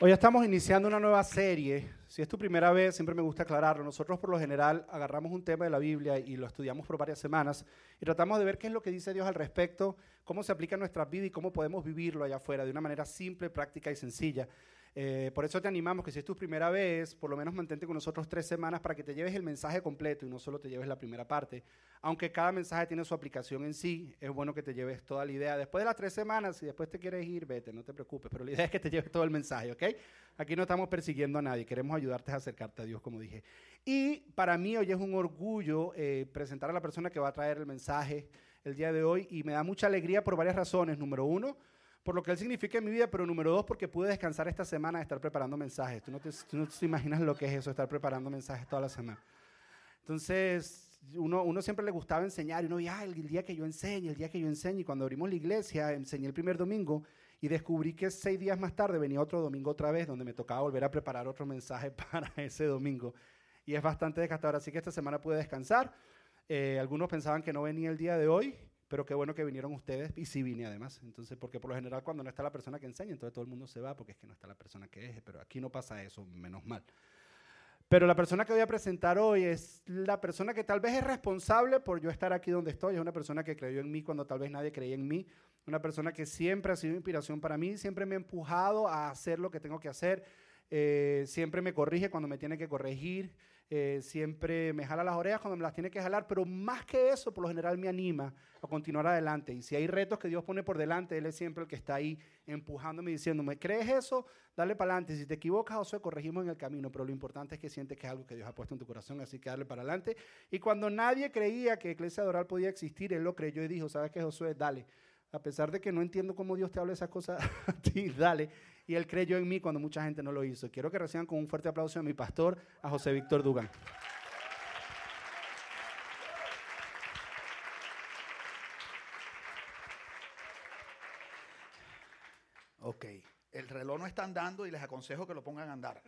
Hoy estamos iniciando una nueva serie. Si es tu primera vez, siempre me gusta aclararlo. Nosotros por lo general agarramos un tema de la Biblia y lo estudiamos por varias semanas y tratamos de ver qué es lo que dice Dios al respecto, cómo se aplica en nuestra vida y cómo podemos vivirlo allá afuera de una manera simple, práctica y sencilla. Eh, por eso te animamos que si es tu primera vez, por lo menos mantente con nosotros tres semanas para que te lleves el mensaje completo y no solo te lleves la primera parte. Aunque cada mensaje tiene su aplicación en sí, es bueno que te lleves toda la idea. Después de las tres semanas, si después te quieres ir, vete, no te preocupes, pero la idea es que te lleves todo el mensaje, ¿ok? Aquí no estamos persiguiendo a nadie, queremos ayudarte a acercarte a Dios, como dije. Y para mí hoy es un orgullo eh, presentar a la persona que va a traer el mensaje el día de hoy y me da mucha alegría por varias razones. Número uno, por lo que él significa en mi vida, pero número dos, porque pude descansar esta semana de estar preparando mensajes. Tú no, te, no te imaginas lo que es eso, estar preparando mensajes toda la semana. Entonces, uno, uno siempre le gustaba enseñar y uno veía, ah, el día que yo enseñe, el día que yo enseñe. Y cuando abrimos la iglesia, enseñé el primer domingo y descubrí que seis días más tarde venía otro domingo otra vez, donde me tocaba volver a preparar otro mensaje para ese domingo. Y es bastante desgastador, así que esta semana pude descansar. Eh, algunos pensaban que no venía el día de hoy, pero qué bueno que vinieron ustedes y sí vine además. Entonces, porque por lo general cuando no está la persona que enseña, entonces todo el mundo se va porque es que no está la persona que es, pero aquí no pasa eso, menos mal. Pero la persona que voy a presentar hoy es la persona que tal vez es responsable por yo estar aquí donde estoy, es una persona que creyó en mí cuando tal vez nadie creía en mí, una persona que siempre ha sido inspiración para mí, siempre me ha empujado a hacer lo que tengo que hacer, eh, siempre me corrige cuando me tiene que corregir, eh, siempre me jala las orejas cuando me las tiene que jalar, pero más que eso, por lo general me anima a continuar adelante. Y si hay retos que Dios pone por delante, Él es siempre el que está ahí empujándome diciéndome, ¿crees eso? Dale para adelante. Si te equivocas, José, corregimos en el camino, pero lo importante es que sientes que es algo que Dios ha puesto en tu corazón, así que dale para adelante. Y cuando nadie creía que Iglesia Doral podía existir, Él lo creyó y dijo, ¿sabes qué, Josué? Dale. A pesar de que no entiendo cómo Dios te habla esas cosas a ti, dale y él creyó en mí cuando mucha gente no lo hizo. Quiero que reciban con un fuerte aplauso a mi pastor, a José Víctor Dugan. Ok, el reloj no está andando y les aconsejo que lo pongan a andar.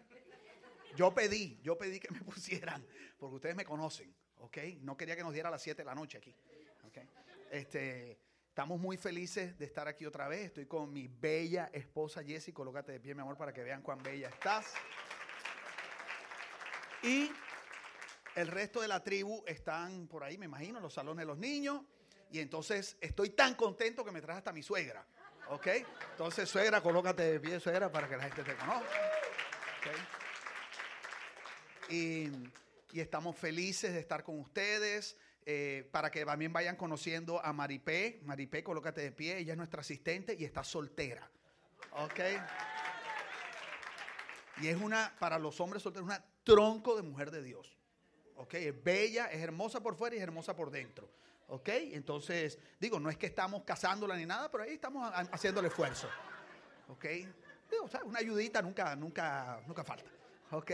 Yo pedí, yo pedí que me pusieran, porque ustedes me conocen, ¿ok? No quería que nos diera a las 7 de la noche aquí, ¿ok? Este, Estamos muy felices de estar aquí otra vez. Estoy con mi bella esposa Jessie. Colócate de pie, mi amor, para que vean cuán bella estás. Y el resto de la tribu están por ahí, me imagino, en los salones de los niños. Y entonces estoy tan contento que me traje hasta mi suegra. ¿Ok? Entonces, suegra, colócate de pie, suegra, para que la gente te conozca. Y, y estamos felices de estar con ustedes. Eh, para que también vayan conociendo a Maripé. Maripé, colócate de pie, ella es nuestra asistente y está soltera. ¿Ok? Y es una, para los hombres solteros, una tronco de mujer de Dios. ¿Ok? Es bella, es hermosa por fuera y es hermosa por dentro. ¿Ok? Entonces, digo, no es que estamos casándola ni nada, pero ahí estamos haciendo el esfuerzo. ¿Ok? Digo, o sea, una ayudita nunca, nunca, nunca falta. ¿Ok?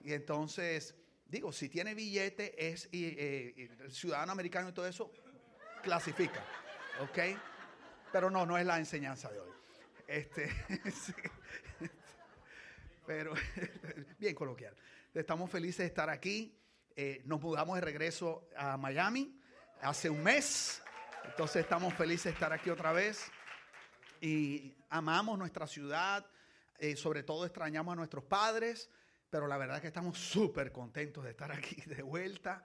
Y entonces, Digo, si tiene billete, es eh, ciudadano americano y todo eso, clasifica. ¿Ok? Pero no, no es la enseñanza de hoy. Este, Pero, bien coloquial. Estamos felices de estar aquí. Eh, nos mudamos de regreso a Miami hace un mes. Entonces estamos felices de estar aquí otra vez. Y amamos nuestra ciudad. Eh, sobre todo extrañamos a nuestros padres pero la verdad es que estamos súper contentos de estar aquí de vuelta.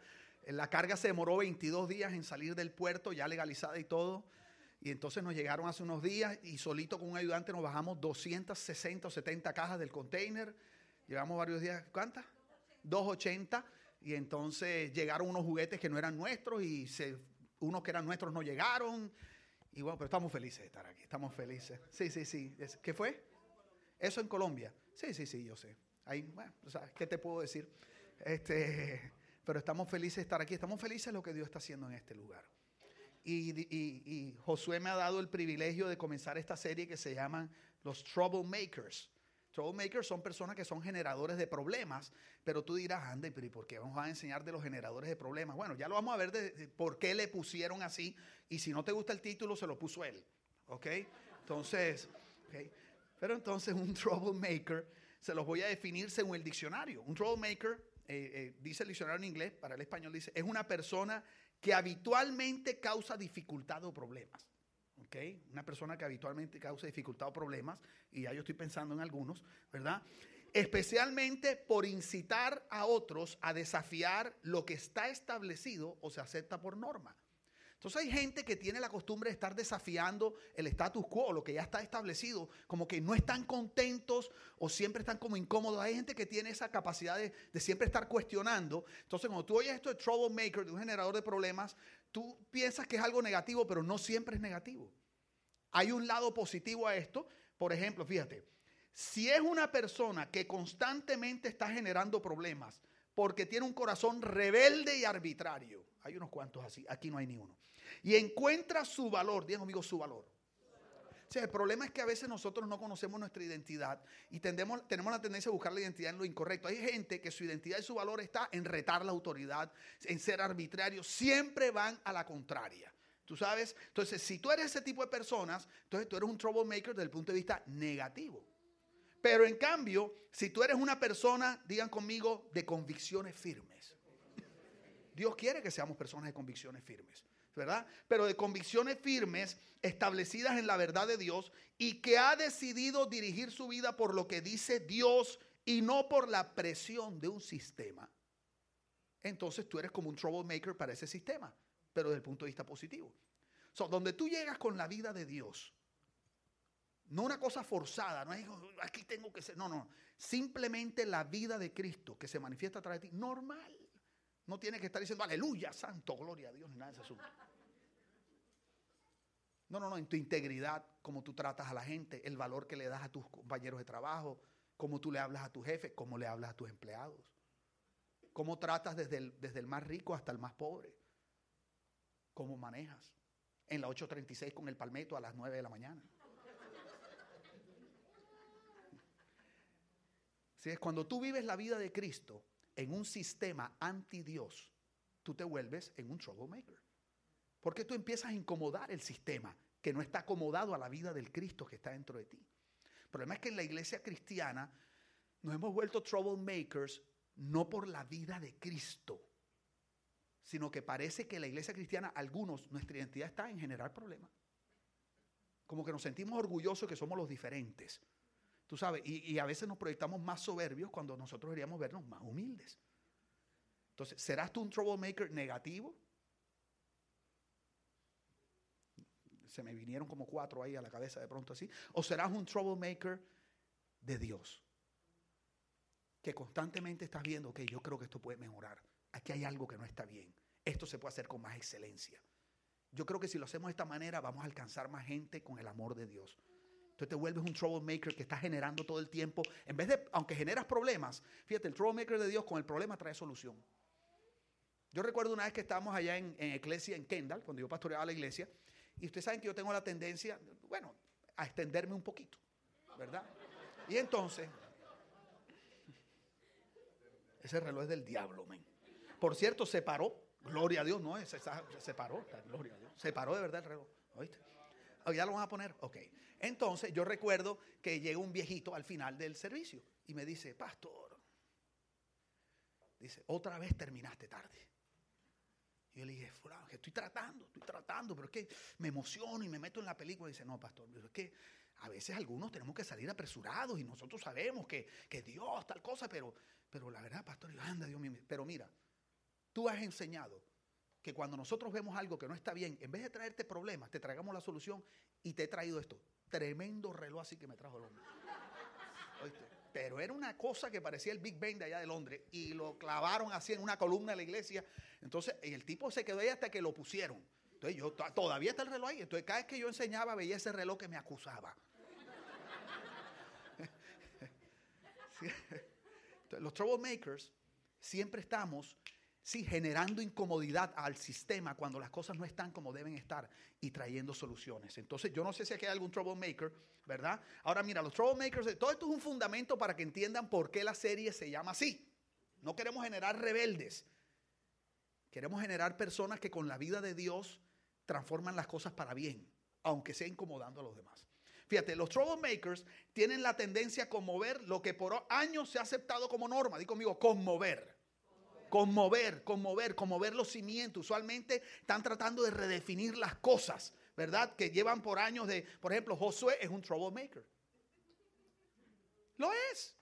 La carga se demoró 22 días en salir del puerto, ya legalizada y todo. Y entonces nos llegaron hace unos días y solito con un ayudante nos bajamos 260 o 70 cajas del container. Llevamos varios días, ¿cuántas? 280. Y entonces llegaron unos juguetes que no eran nuestros y se, unos que eran nuestros no llegaron. Y bueno, pero estamos felices de estar aquí, estamos felices. Sí, sí, sí. ¿Qué fue? Eso en Colombia. Sí, sí, sí, yo sé. Ahí, bueno, ¿qué te puedo decir? Este, pero estamos felices de estar aquí, estamos felices de lo que Dios está haciendo en este lugar. Y, Josué me ha dado el privilegio de comenzar esta serie que se llaman los Troublemakers. Troublemakers son personas que son generadores de problemas, pero tú dirás, ande, pero ¿y por qué vamos a enseñar de los generadores de problemas? Bueno, ya lo vamos a ver de, por qué le pusieron así, y si no te gusta el título, se lo puso él. ¿Ok? Entonces, pero entonces un troublemaker se los voy a definir según el diccionario. Un troublemaker, eh, eh, dice el diccionario en inglés, para el español dice, es una persona que habitualmente causa dificultad o problemas. ¿ok? Una persona que habitualmente causa dificultad o problemas, y ya yo estoy pensando en algunos, ¿verdad? Especialmente por incitar a otros a desafiar lo que está establecido o se acepta por norma. Entonces hay gente que tiene la costumbre de estar desafiando el status quo, lo que ya está establecido, como que no están contentos o siempre están como incómodos. Hay gente que tiene esa capacidad de, de siempre estar cuestionando. Entonces cuando tú oyes esto de troublemaker, de un generador de problemas, tú piensas que es algo negativo, pero no siempre es negativo. Hay un lado positivo a esto. Por ejemplo, fíjate, si es una persona que constantemente está generando problemas porque tiene un corazón rebelde y arbitrario, hay unos cuantos así, aquí no hay ni uno y encuentra su valor, digan conmigo su valor. O sea, el problema es que a veces nosotros no conocemos nuestra identidad y tendemos, tenemos la tendencia a buscar la identidad en lo incorrecto. Hay gente que su identidad y su valor está en retar la autoridad, en ser arbitrario. Siempre van a la contraria. ¿Tú sabes? Entonces, si tú eres ese tipo de personas, entonces tú eres un troublemaker desde el punto de vista negativo. Pero en cambio, si tú eres una persona, digan conmigo, de convicciones firmes. Dios quiere que seamos personas de convicciones firmes. ¿verdad? Pero de convicciones firmes, establecidas en la verdad de Dios y que ha decidido dirigir su vida por lo que dice Dios y no por la presión de un sistema. Entonces tú eres como un troublemaker para ese sistema, pero desde el punto de vista positivo. So, donde tú llegas con la vida de Dios, no una cosa forzada, no es aquí tengo que ser, no, no, simplemente la vida de Cristo que se manifiesta a través de ti, normal. No tiene que estar diciendo aleluya, santo, gloria a Dios, ni nada de eso. No, no, no, en tu integridad, cómo tú tratas a la gente, el valor que le das a tus compañeros de trabajo, cómo tú le hablas a tu jefe, cómo le hablas a tus empleados. Cómo tratas desde el, desde el más rico hasta el más pobre. Cómo manejas. En la 836 con el palmeto a las 9 de la mañana. Cuando tú vives la vida de Cristo en un sistema anti Dios, tú te vuelves en un troublemaker. Porque tú empiezas a incomodar el sistema que no está acomodado a la vida del Cristo que está dentro de ti. El problema es que en la iglesia cristiana nos hemos vuelto troublemakers no por la vida de Cristo, sino que parece que la iglesia cristiana, algunos, nuestra identidad está en generar problemas. Como que nos sentimos orgullosos que somos los diferentes. Tú sabes, y, y, a veces nos proyectamos más soberbios cuando nosotros deberíamos vernos más humildes. Entonces, ¿serás tú un troublemaker negativo? se me vinieron como cuatro ahí a la cabeza de pronto así. O serás un troublemaker de Dios. Que constantemente estás viendo, que yo creo que esto puede mejorar. Aquí hay algo que no está bien. Esto se puede hacer con más excelencia. Yo creo que si lo hacemos de esta manera vamos a alcanzar más gente con el amor de Dios. Entonces te vuelves un troublemaker que está generando todo el tiempo. En vez de, aunque generas problemas, fíjate, el troublemaker de Dios con el problema trae solución. Yo recuerdo una vez que estábamos allá en, en iglesia, en Kendall, cuando yo pastoreaba la iglesia, y ustedes saben que yo tengo la tendencia, bueno, a extenderme un poquito, ¿verdad? Y entonces, ese reloj es del diablo, men. Por cierto, se paró, gloria a Dios, no, se, se paró, gloria a Dios. Se paró de verdad el reloj, ¿oíste? Oh, ¿Ya lo van a poner? Ok. Entonces, yo recuerdo que llega un viejito al final del servicio y me dice, pastor, dice, otra vez terminaste tarde. Yo le dije, fulano, que estoy tratando, estoy tratando, pero es que me emociono y me meto en la película. Y dice, no, pastor, es que a veces algunos tenemos que salir apresurados y nosotros sabemos que, que Dios, tal cosa, pero, pero la verdad, pastor, anda, Dios mío. Pero mira, tú has enseñado que cuando nosotros vemos algo que no está bien, en vez de traerte problemas, te traigamos la solución y te he traído esto. Tremendo reloj así que me trajo el hombre. ¿Oíste? pero era una cosa que parecía el Big Bang de allá de Londres y lo clavaron así en una columna de la iglesia. Entonces, el tipo se quedó ahí hasta que lo pusieron. Entonces, yo todavía está el reloj ahí. Entonces, cada vez que yo enseñaba, veía ese reloj que me acusaba. los troublemakers siempre estamos sí, generando incomodidad al sistema cuando las cosas no están como deben estar y trayendo soluciones. Entonces, yo no sé si aquí hay algún troublemaker, ¿verdad? Ahora, mira, los troublemakers, todo esto es un fundamento para que entiendan por qué la serie se llama así. No queremos generar rebeldes. Queremos generar personas que con la vida de Dios transforman las cosas para bien, aunque sea incomodando a los demás. Fíjate, los troublemakers tienen la tendencia a conmover lo que por años se ha aceptado como norma. Digo conmigo, conmover. Conmover, conmover, conmover los cimientos. Usualmente están tratando de redefinir las cosas ¿verdad? Que llevan por años de, por ejemplo, Josué es un troublemaker. Lo es.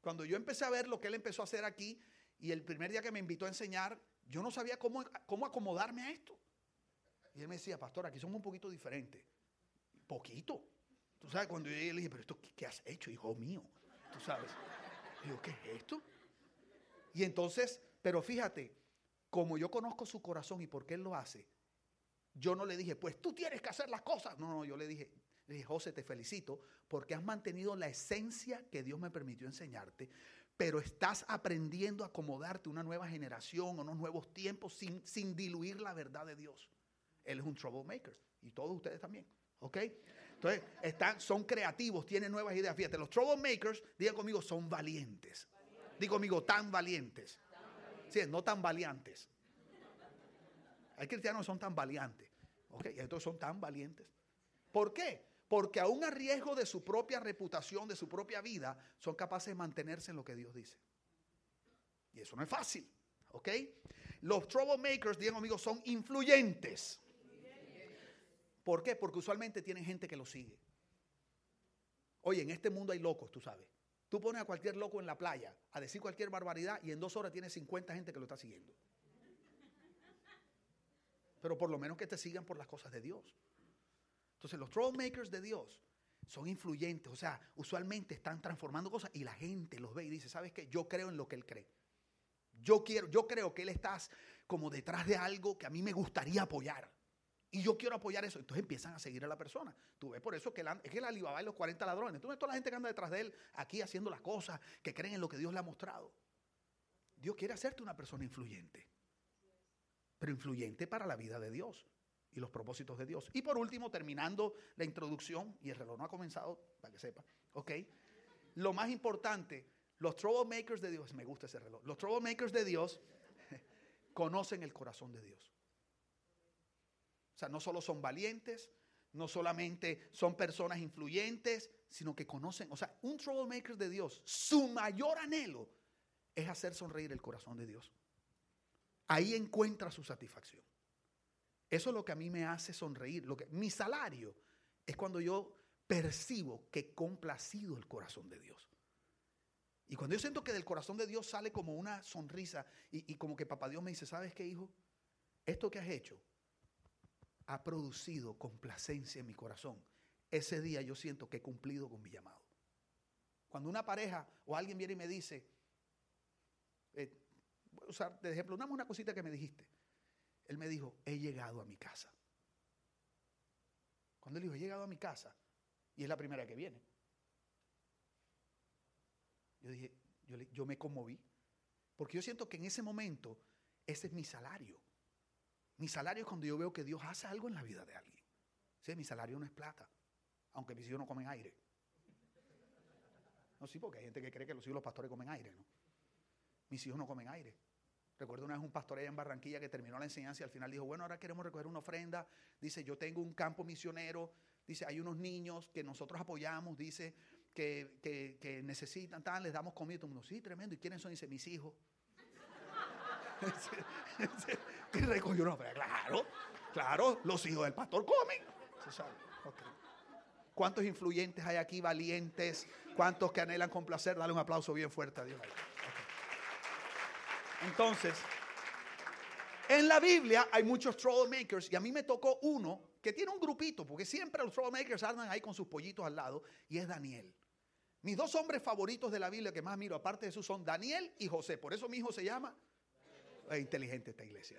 Cuando yo empecé a ver lo que él empezó a hacer aquí y el primer día que me invitó a enseñar, yo no sabía cómo, cómo acomodarme a esto. Y él me decía, pastor, aquí somos un poquito diferentes. Poquito. Tú sabes, cuando yo le dije, pero esto, ¿qué, has hecho, hijo mío? Tú sabes. digo, ¿qué es esto? Y entonces, pero fíjate, como yo conozco su corazón y por qué él lo hace, yo no le dije, pues tú tienes que hacer las cosas. No, no, yo le dije, dije, José, te felicito porque has mantenido la esencia que Dios me permitió enseñarte, pero estás aprendiendo a acomodarte una nueva generación, unos nuevos tiempos, sin, sin diluir la verdad de Dios. Él es un troublemaker y todos ustedes también. ¿Ok? Entonces, están, son creativos, tienen nuevas ideas. Fíjate, los troublemakers, diga conmigo, son valientes. Diga conmigo, tan valientes. Sí, no tan valientes. Hay cristianos que son tan valientes. ¿Ok? Y estos son tan valientes. ¿Por qué? Porque aún a riesgo de su propia reputación, de su propia vida, son capaces de mantenerse en lo que Dios dice. Y eso no es fácil. ¿Ok? Los troublemakers, digan amigos, son influyentes. ¿Por qué? Porque usualmente tienen gente que los sigue. Oye, en este mundo hay locos, tú sabes. Tú pones a cualquier loco en la playa a decir cualquier barbaridad y en dos horas tiene 50 gente que lo está siguiendo. Pero por lo menos que te sigan por las cosas de Dios. Entonces los troublemakers de Dios son influyentes, o sea, usualmente están transformando cosas y la gente los ve y dice, ¿sabes qué? Yo creo en lo que él cree. Yo quiero, yo creo que él está como detrás de algo que a mí me gustaría apoyar. Y yo quiero apoyar eso. Entonces empiezan a seguir a la persona. Tú ves por eso que es que el Alibaba y los 40 ladrones. Tú ves toda la gente que anda detrás de él aquí haciendo las cosas, que creen en lo que Dios le ha mostrado. Dios quiere hacerte una persona influyente. Pero influyente para la vida de Dios y los propósitos de Dios. Y por último, terminando la introducción, y el reloj no ha comenzado, para que sepa, ¿ok? Lo más importante, los troublemakers de Dios, me gusta ese reloj, los troublemakers de Dios conocen el corazón de Dios. O sea, no solo son valientes, no solamente son personas influyentes, sino que conocen, o sea, un troublemaker de Dios, su mayor anhelo es hacer sonreír el corazón de Dios. Ahí encuentra su satisfacción. Eso es lo que a mí me hace sonreír. Lo que, mi salario es cuando yo percibo que complacido el corazón de Dios. Y cuando yo siento que del corazón de Dios sale como una sonrisa y, y como que papá Dios me dice, ¿sabes qué, hijo? Esto que has hecho ha producido complacencia en mi corazón. Ese día yo siento que he cumplido con mi llamado. Cuando una pareja o alguien viene y me dice, eh, voy a usar de ejemplo, una cosita que me dijiste. Él me dijo, he llegado a mi casa. Cuando él dijo, he llegado a mi casa, y es la primera que viene. Yo dije, yo, yo me conmoví, porque yo siento que en ese momento ese es mi salario. Mi salario es cuando yo veo que Dios hace algo en la vida de alguien. Sí, mi salario no es plata, aunque mis hijos no comen aire. No, sí, porque hay gente que cree que los hijos los pastores comen aire, ¿no? Mis hijos no comen aire. Recuerdo una vez un pastor allá en Barranquilla que terminó la enseñanza y al final dijo, bueno, ahora queremos recoger una ofrenda. Dice, yo tengo un campo misionero. Dice, hay unos niños que nosotros apoyamos. Dice, que, necesitan, tal, les damos comida. Todo el mundo, sí, tremendo. ¿Y quiénes son? Dice, mis hijos. y recogió una. Claro, claro, los hijos del pastor comen. ¿Cuántos influyentes hay aquí, valientes? ¿Cuántos que anhelan complacer? Dale un aplauso bien fuerte a Dios. Entonces, en la Biblia hay muchos troublemakers y a mí me tocó uno que tiene un grupito, porque siempre los troublemakers andan ahí con sus pollitos al lado, y es Daniel. Mis dos hombres favoritos de la Biblia que más miro, aparte de eso, son Daniel y José. Por eso mi hijo se llama. Inteligente esta iglesia.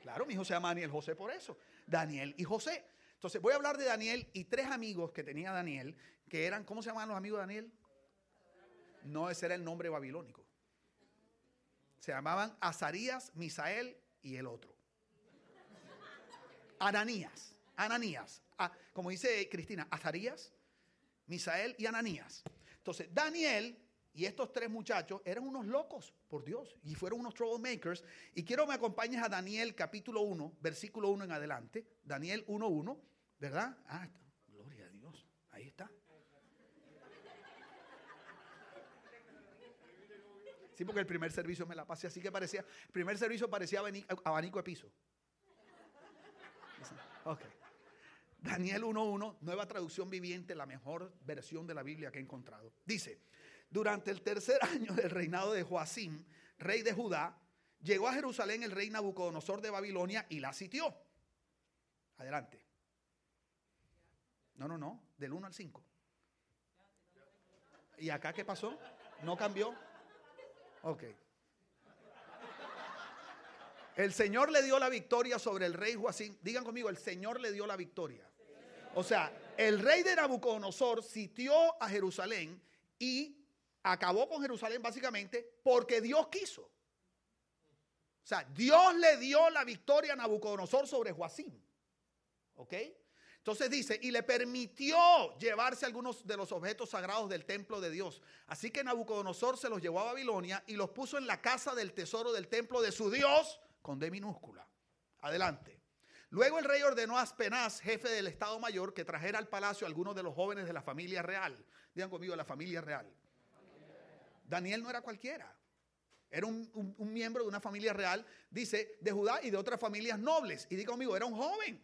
Claro, mi hijo se llama Daniel José por eso. Daniel y José. Entonces voy a hablar de Daniel y tres amigos que tenía Daniel, que eran, ¿cómo se llamaban los amigos de Daniel? No, ese era el nombre babilónico. Se llamaban Azarías, Misael y el otro. Ananías. Ananías. Ah, como dice Cristina, Azarías, Misael y Ananías. Entonces, Daniel y estos tres muchachos eran unos locos, por Dios, y fueron unos troublemakers. Y quiero que me acompañes a Daniel capítulo 1, versículo 1 en adelante. Daniel 1.1, ¿verdad? Ah, gloria a Dios. Ahí está. Sí, porque el primer servicio me la pasé así que parecía, el primer servicio parecía abanico de piso. Ok. Daniel 1.1, nueva traducción viviente, la mejor versión de la Biblia que he encontrado. Dice, durante el tercer año del reinado de Joacim, rey de Judá, llegó a Jerusalén el rey Nabucodonosor de Babilonia y la sitió. Adelante. No, no, no, del 1 al 5. ¿Y acá qué pasó? ¿No cambió? Ok. El Señor le dio la victoria sobre el rey Joacim. Digan conmigo, el Señor le dio la victoria. O sea, el rey de Nabucodonosor sitió a Jerusalén y acabó con Jerusalén básicamente porque Dios quiso. O sea, Dios le dio la victoria a Nabucodonosor sobre Joacim. ¿Ok? Entonces dice, y le permitió llevarse algunos de los objetos sagrados del templo de Dios. Así que Nabucodonosor se los llevó a Babilonia y los puso en la casa del tesoro del templo de su Dios con D minúscula. Adelante. Luego el rey ordenó a Aspenaz, jefe del Estado Mayor, que trajera al palacio a algunos de los jóvenes de la familia real. Digan conmigo, la familia real. Daniel no era cualquiera. Era un, miembro de una familia real, dice, de Judá y de otras familias nobles. Y diga conmigo, era un joven.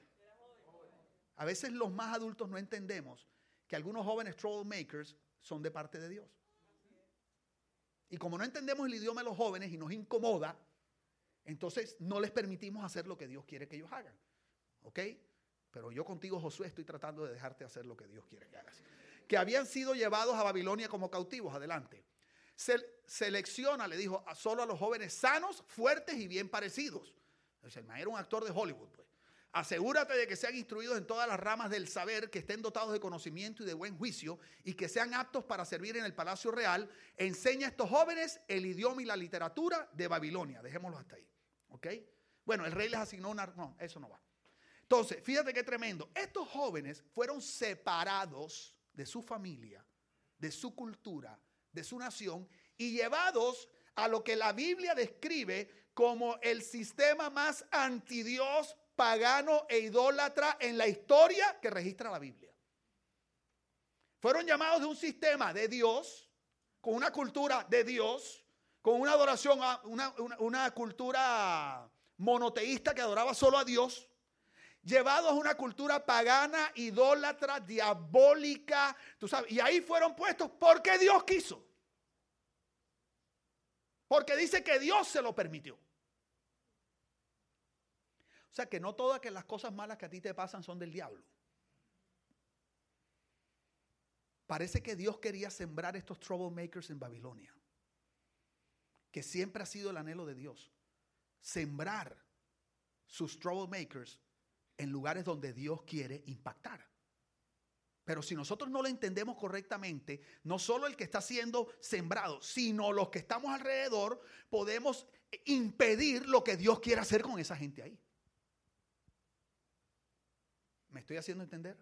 A veces los más adultos no entendemos que algunos jóvenes troublemakers son de parte de Dios. Y como no entendemos el idioma de los jóvenes y nos incomoda, entonces no les permitimos hacer lo que Dios quiere que ellos hagan. ¿Ok? Pero yo contigo, Josué, estoy tratando de dejarte hacer lo que Dios quiere que hagas. Que habían sido llevados a Babilonia como cautivos. Adelante. Se, selecciona, le dijo, solo a los jóvenes sanos, fuertes y bien parecidos. el maestro era un actor de Hollywood, pues. Asegúrate de que sean instruidos en todas las ramas del saber, que estén dotados de conocimiento y de buen juicio y que sean aptos para servir en el palacio real. Enseña a estos jóvenes el idioma y la literatura de Babilonia. Dejémoslo hasta ahí. ¿Ok? Bueno, el rey les asignó una... No, eso no va. Entonces, fíjate qué tremendo. Estos jóvenes fueron separados de su familia, de su cultura, de su nación y llevados a lo que la Biblia describe como el sistema más antidios, pagano e idólatra en la historia que registra la Biblia. Fueron llamados de un sistema de Dios, con una cultura de Dios, con una adoración, una, una cultura monoteísta que adoraba solo a Dios, llevados a una cultura pagana, idólatra, diabólica, tú sabes, y ahí fueron puestos porque Dios quiso. Porque dice que Dios se lo permitió. O sea que no todas las cosas malas que a ti te pasan son del diablo. Parece que Dios quería sembrar estos troublemakers en Babilonia. Que siempre ha sido el anhelo de Dios. Sembrar sus troublemakers en lugares donde Dios quiere impactar. Pero si nosotros no lo entendemos correctamente, no solo el que está siendo sembrado, sino los que estamos alrededor, podemos impedir lo que Dios quiere hacer con esa gente ahí. ¿Me estoy haciendo entender?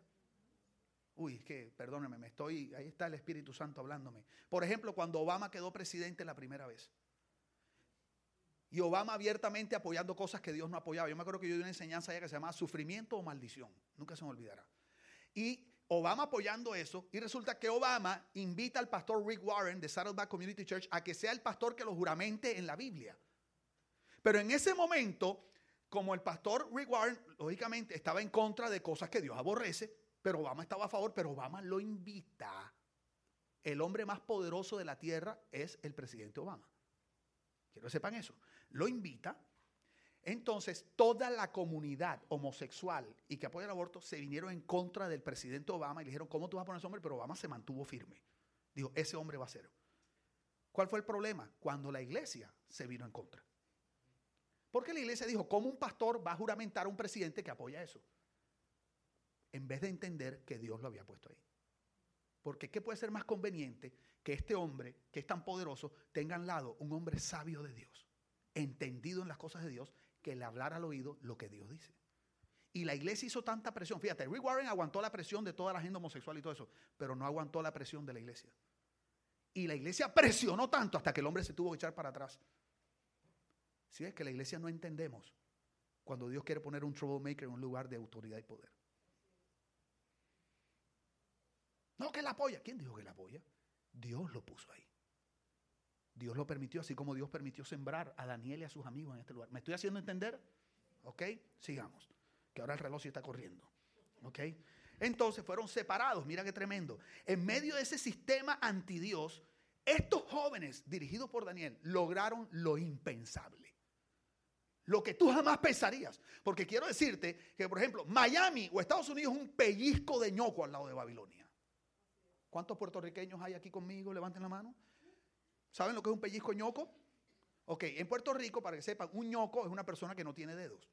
Uy, es que, perdóneme, me estoy, ahí está el Espíritu Santo hablándome. Por ejemplo, cuando Obama quedó presidente la primera vez. Y Obama abiertamente apoyando cosas que Dios no apoyaba. Yo me acuerdo que yo di una enseñanza allá que se llamaba sufrimiento o maldición. Nunca se me olvidará. Y Obama apoyando eso. Y resulta que Obama invita al pastor Rick Warren de Saddleback Community Church a que sea el pastor que lo juramente en la Biblia. Pero en ese momento, como el pastor Rick Warren, lógicamente, estaba en contra de cosas que Dios aborrece, pero Obama estaba a favor, pero Obama lo invita. El hombre más poderoso de la tierra es el presidente Obama. Quiero que sepan eso lo invita. Entonces, toda la comunidad homosexual y que apoya el aborto se vinieron en contra del presidente Obama y le dijeron, ¿cómo tú vas a poner ese hombre? Pero Obama se mantuvo firme. Dijo, ese hombre va a ser. ¿Cuál fue el problema? Cuando la iglesia se vino en contra. Porque la iglesia dijo, ¿cómo un pastor va a juramentar a un presidente que apoya eso? En vez de entender que Dios lo había puesto ahí. Porque ¿qué puede ser más conveniente que este hombre, que es tan poderoso, tenga al lado un hombre sabio de Dios? entendido en las cosas de Dios, que le hablara al oído lo que Dios dice. Y la iglesia hizo tanta presión. Fíjate, Rick Warren aguantó la presión de toda la gente homosexual y todo eso, pero no aguantó la presión de la iglesia. Y la iglesia presionó tanto hasta que el hombre se tuvo que echar para atrás. Si es que la iglesia no entendemos cuando Dios quiere poner un troublemaker en un lugar de autoridad y poder. No, que la apoya. ¿Quién dijo que la apoya? Dios lo puso ahí. Dios lo permitió, así como Dios permitió sembrar a Daniel y a sus amigos en este lugar. ¿Me estoy haciendo entender? ¿Ok? Sigamos. que ahora el reloj sí está corriendo. ¿Ok? Entonces fueron separados, mira qué tremendo. En medio de ese sistema anti Dios, estos jóvenes, dirigidos por Daniel, lograron lo impensable. Lo que tú jamás pensarías. Porque quiero decirte que, por ejemplo, Miami o Estados Unidos es un pellizco de ñoco al lado de Babilonia. ¿Cuántos puertorriqueños hay aquí conmigo? Levanten la mano. ¿Saben lo que es un pellizco ñoco? Ok, en Puerto Rico, para que sepan, un ñoco es una persona que no tiene dedos.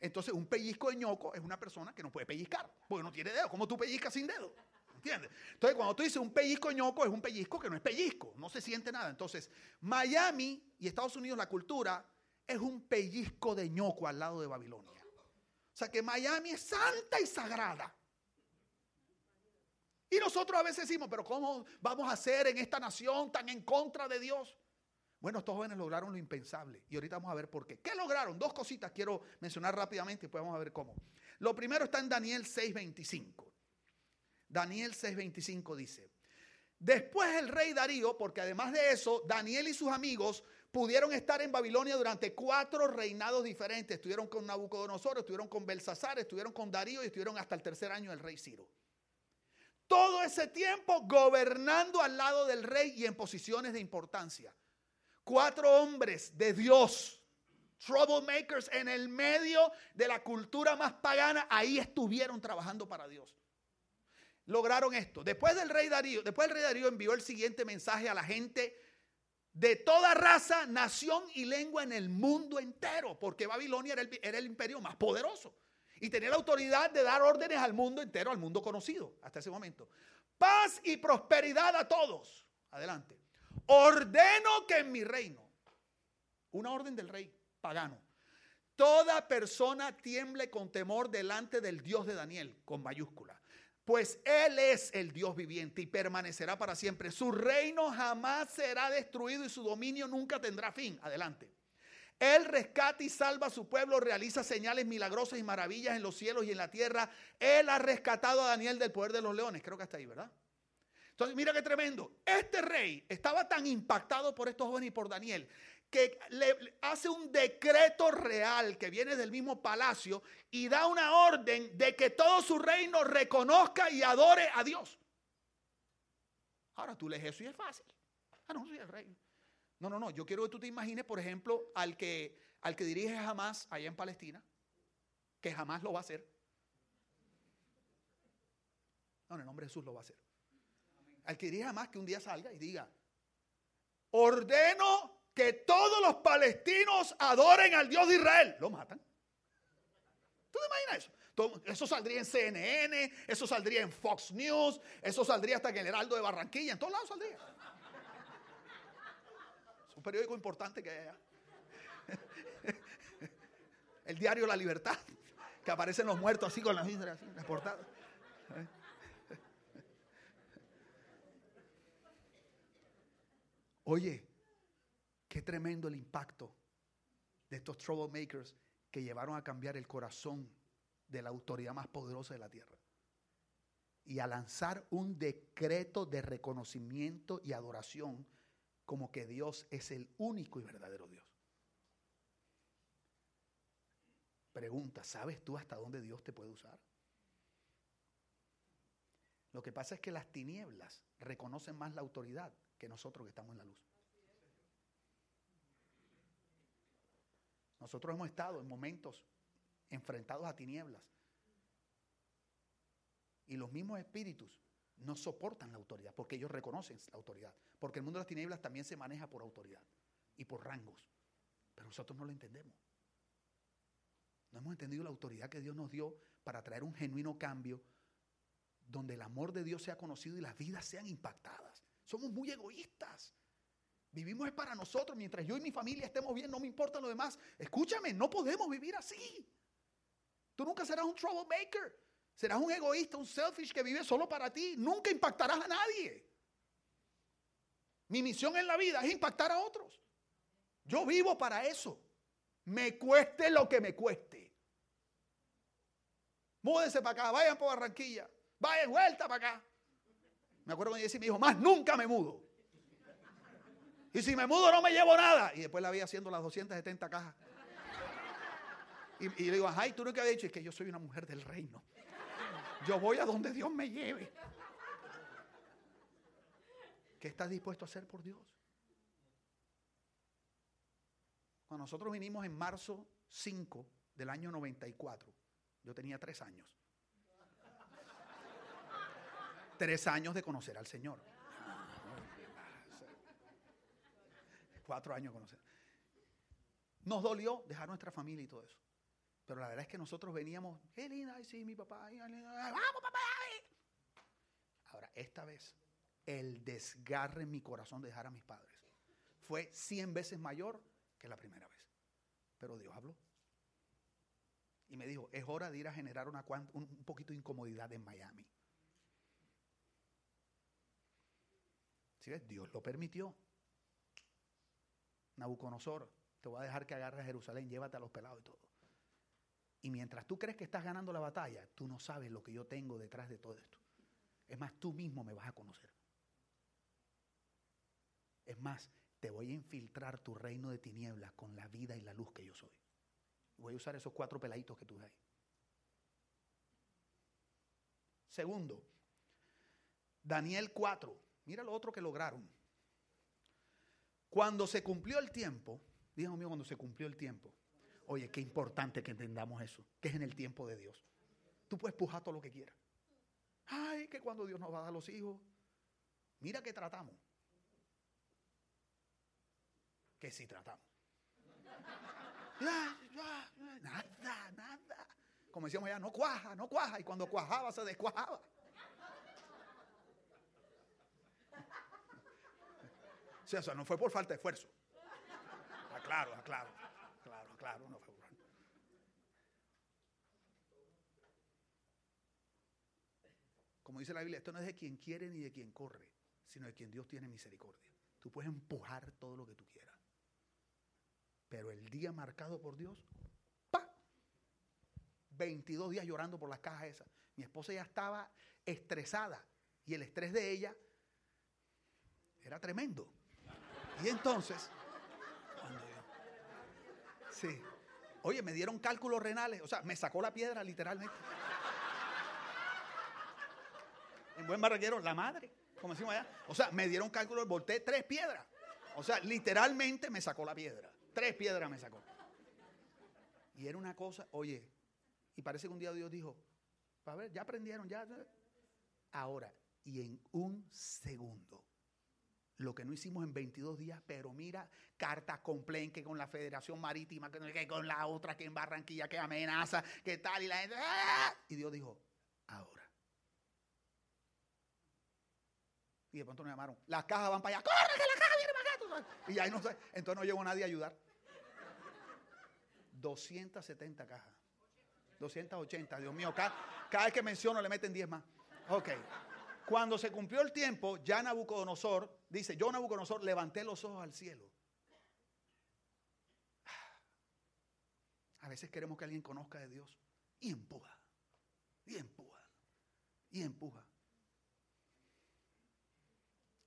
Entonces, un pellizco de ñoco es una persona que no puede pellizcar, porque no tiene dedos. ¿Cómo tú pellizcas sin dedos? ¿Entiendes? Entonces, cuando tú dices un pellizco ñoco, es un pellizco que no es pellizco, no se siente nada. Entonces, Miami y Estados Unidos, la cultura, es un pellizco de ñoco al lado de Babilonia. O sea que Miami es santa y sagrada. Y nosotros a veces decimos, pero ¿cómo vamos a hacer en esta nación tan en contra de Dios? Bueno, estos jóvenes lograron lo impensable y ahorita vamos a ver por qué. ¿Qué lograron? Dos cositas quiero mencionar rápidamente y después vamos a ver cómo. Lo primero está en Daniel 6:25. Daniel 6:25 dice, después el rey Darío, porque además de eso, Daniel y sus amigos pudieron estar en Babilonia durante cuatro reinados diferentes. Estuvieron con Nabucodonosor, estuvieron con Belsasar, estuvieron con Darío y estuvieron hasta el tercer año del rey Ciro. Todo ese tiempo gobernando al lado del rey y en posiciones de importancia. Cuatro hombres de Dios, troublemakers en el medio de la cultura más pagana, ahí estuvieron trabajando para Dios. Lograron esto. Después del rey Darío, después el rey Darío envió el siguiente mensaje a la gente de toda raza, nación y lengua en el mundo entero, porque Babilonia era el, era el imperio más poderoso y tenía la autoridad de dar órdenes al mundo entero, al mundo conocido hasta ese momento. Paz y prosperidad a todos. Adelante. Ordeno que en mi reino, una orden del rey pagano, toda persona tiemble con temor delante del Dios de Daniel, con mayúscula. Pues Él es el Dios viviente y permanecerá para siempre. Su reino jamás será destruido y su dominio nunca tendrá fin. Adelante. Él rescata y salva a su pueblo, realiza señales milagrosas y maravillas en los cielos y en la tierra. Él ha rescatado a Daniel del poder de los leones. Creo que hasta ahí, ¿verdad? Entonces, mira qué tremendo. Este rey estaba tan impactado por estos jóvenes y por Daniel que le hace un decreto real que viene del mismo palacio y da una orden de que todo su reino reconozca y adore a Dios. Ahora tú lees eso y es fácil. Ah, no, soy el rey. No, no, no. Yo quiero que tú te imagines, por ejemplo, al que, al que dirige Hamas allá en Palestina, que jamás lo va a hacer. No, en el nombre de Jesús lo va a hacer al que diría más que un día salga y diga, ordeno que todos los palestinos adoren al Dios de Israel. Lo matan. ¿Tú te imaginas eso? Eso saldría en CNN, eso saldría en Fox News, eso saldría hasta en el Heraldo de Barranquilla, en todos lados saldría. Periódico importante que hay allá. El diario La Libertad, que aparecen los muertos así con las, así, las portadas. Oye, qué tremendo el impacto de estos troublemakers que llevaron a cambiar el corazón de la autoridad más poderosa de la tierra. Y a lanzar un decreto de reconocimiento y adoración como que Dios es el único y verdadero Dios. Pregunta, ¿sabes tú hasta dónde Dios te puede usar? Lo que pasa es que las tinieblas reconocen más la autoridad que nosotros que estamos en la luz. Nosotros hemos estado en momentos enfrentados a tinieblas. Y los mismos espíritus no soportan la autoridad porque ellos reconocen la autoridad. Porque el mundo de las tinieblas también se maneja por autoridad y por rangos. Pero nosotros no lo entendemos. No hemos entendido la autoridad que Dios nos dio para traer un genuino cambio donde el amor de Dios sea conocido y las vidas sean impactadas. Somos muy egoístas. Vivimos es para nosotros. Mientras yo y mi familia estemos bien, no me importa lo demás. Escúchame, no podemos vivir así. Tú nunca serás un troublemaker. Serás un egoísta, un selfish que vive solo para ti. Nunca impactarás a nadie. Mi misión en la vida es impactar a otros. Yo vivo para eso. Me cueste lo que me cueste. Múdense para acá, vayan por Barranquilla, vayan vuelta para acá. Me acuerdo cuando Jessy me dijo, más nunca me mudo. Y si me mudo no me llevo nada. Y después la vi haciendo las 270 cajas. Y, le digo, ay, tú que habías dicho, es que yo soy una mujer del reino. Yo voy a donde Dios me lleve. ¿Qué estás dispuesto a hacer por Dios? Cuando nosotros vinimos en marzo 5 del año 94, yo tenía tres años. Tres años de conocer al Señor. Cuatro años de conocer. Nos dolió dejar nuestra familia y todo eso. Pero la verdad es que nosotros veníamos, qué linda, ay, sí, mi papá, ay, vamos papá. Ahora, esta vez, el desgarre en mi corazón de dejar a mis padres fue cien veces mayor que la primera vez. Pero Dios habló. Y me dijo, es hora de ir a generar una, un, un poquito de incomodidad en Miami. ¿Sí ves? Dios lo permitió. Nabucodonosor, te voy a dejar que agarres a Jerusalén, llévate a los pelados y todo. Y mientras tú crees que estás ganando la batalla, tú no sabes lo que yo tengo detrás de todo esto. Es más, tú mismo me vas a conocer. Es más, te voy a infiltrar tu reino de tinieblas con la vida y la luz que yo soy. Voy a usar esos cuatro peladitos que tú ves ahí. Segundo, Daniel 4. Mira lo otro que lograron. Cuando se cumplió el tiempo, dijo mío, cuando se cumplió el tiempo. Oye, qué importante que entendamos eso, que es en el tiempo de Dios. Tú puedes pujar todo lo que quieras. Ay, que cuando Dios nos va a dar los hijos, mira que tratamos. Que si tratamos. Nada, nada. Como decíamos ya, no cuaja, no cuaja. Y cuando cuajaba, se descuajaba. Sí, o sea, no fue por falta de esfuerzo. Aclaro, aclaro, aclaro, no fue Como dice la Biblia, esto no es de quien quiere ni de quien corre, sino de quien Dios tiene misericordia. Tú puedes empujar todo lo que tú quieras. Pero el día marcado por Dios, ¡pa! 22 días llorando por las cajas esas. Mi esposa ya estaba estresada y el estrés de ella era tremendo. Y entonces, sí, oye, me dieron cálculos renales, o sea, me sacó la piedra literalmente. En buen barraquero, la madre, como decimos allá. O sea, me dieron cálculos, volteé tres piedras. O sea, literalmente me sacó la piedra. Tres piedras me sacó. Y era una cosa, oye, y parece que un día Dios dijo, a ver, ya aprendieron, ya. Ahora, y en un segundo, lo que no hicimos en 22 días, pero mira, cartas complaint que con la Federación Marítima, que con la otra que en Barranquilla, que amenaza, que tal, y la gente. ¡ah! Y Dios dijo, ahora. Y de pronto nos llamaron, las cajas van para allá, ¡corre que la caja viene para acá! Y ahí no entonces no llegó nadie a ayudar. 270 cajas. 280, Dios mío, cada, cada vez que menciono le meten 10 más. Ok. Cuando se cumplió el tiempo, ya Nabucodonosor, dice, yo Nabucodonosor levanté los ojos al cielo. A veces queremos que alguien conozca de Dios y empuja, y empuja, y empuja.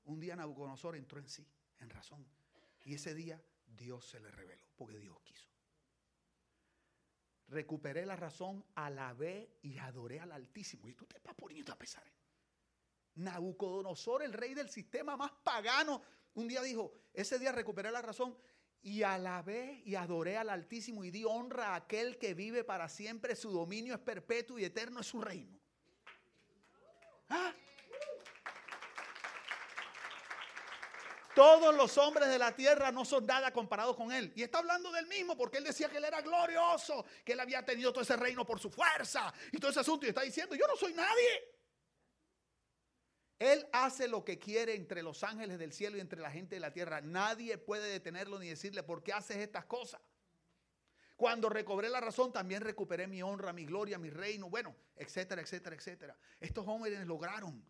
Un día Nabucodonosor entró en sí, en razón, y ese día Dios se le reveló, porque Dios quiso. Recuperé la razón, alabé y adoré al Altísimo. Y tú te vas poniendo a pesar. Nabucodonosor, el rey del sistema más pagano, un día dijo, ese día recuperé la razón y alabé y adoré al Altísimo y di honra a aquel que vive para siempre, su dominio es perpetuo y eterno es su reino. ¿Ah? Todos los hombres de la tierra no son nada comparados con él. Y está hablando del mismo porque él decía que él era glorioso, que él había tenido todo ese reino por su fuerza y todo ese asunto. Y está diciendo, yo no soy nadie. Él hace lo que quiere entre los ángeles del cielo y entre la gente de la tierra. Nadie puede detenerlo ni decirle, ¿por qué haces estas cosas? Cuando recobré la razón, también recuperé mi honra, mi gloria, mi reino, bueno, etcétera, etcétera, etcétera. Estos hombres lograron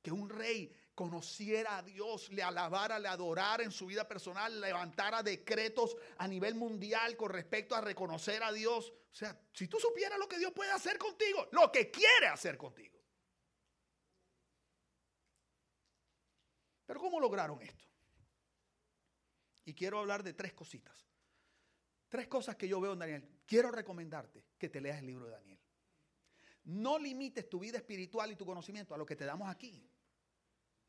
que un rey conociera a Dios, le alabara, le adorara en su vida personal, levantara decretos a nivel mundial con respecto a reconocer a Dios. O sea, si tú supieras lo que Dios puede hacer contigo, lo que quiere hacer contigo. Pero ¿cómo lograron esto? Y quiero hablar de tres cositas. Tres cosas que yo veo en Daniel. quiero recomendarte que te leas el libro de Daniel. No limites tu vida espiritual y tu conocimiento a lo que te damos aquí.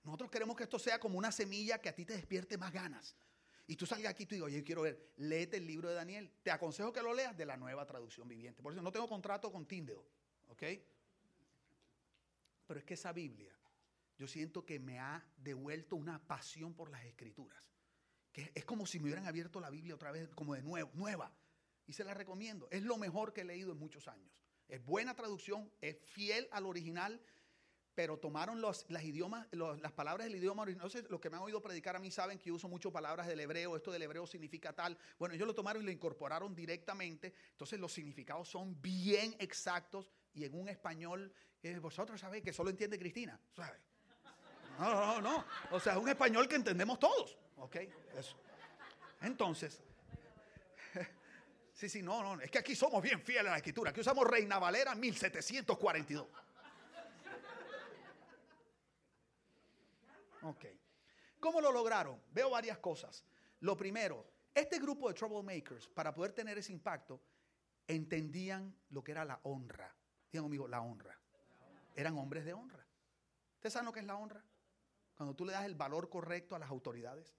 Nosotros queremos que esto sea como una semilla que a ti te despierte más ganas. Y tú salgas aquí y tú digas, oye, yo quiero ver, léete el libro de Daniel. Te aconsejo que lo leas de la nueva traducción viviente. Por eso no tengo contrato con Tyndale, ¿ok? Pero es que esa Biblia, yo siento que me ha devuelto una pasión por las escrituras. Que es como si me hubieran abierto la Biblia otra vez, como de nuevo, nueva. Y se la recomiendo. Es lo mejor que he leído en muchos años. Es buena traducción, es fiel al original, pero tomaron los, las, idiomas, las palabras del idioma original. No sé, los que me han oído predicar a mí saben que yo uso mucho palabras del hebreo, esto del hebreo significa tal. Bueno, ellos lo tomaron y lo incorporaron directamente, entonces los significados son bien exactos y en un español, vosotros sabéis que solo entiende Cristina, ¿sabes? No, no, no, o sea, es un español que entendemos todos, ¿ok? Eso. Entonces, sí, sí, no, no, es que aquí somos bien fieles a la escritura, aquí usamos Reina Valera 1742. Ok. ¿Cómo lo lograron? Veo varias cosas. Lo primero, este grupo de troublemakers, para poder tener ese impacto, entendían lo que era la honra. Digan conmigo, la honra. Eran hombres de honra. ¿Ustedes saben lo que es la honra? Cuando tú le das el valor correcto a las autoridades.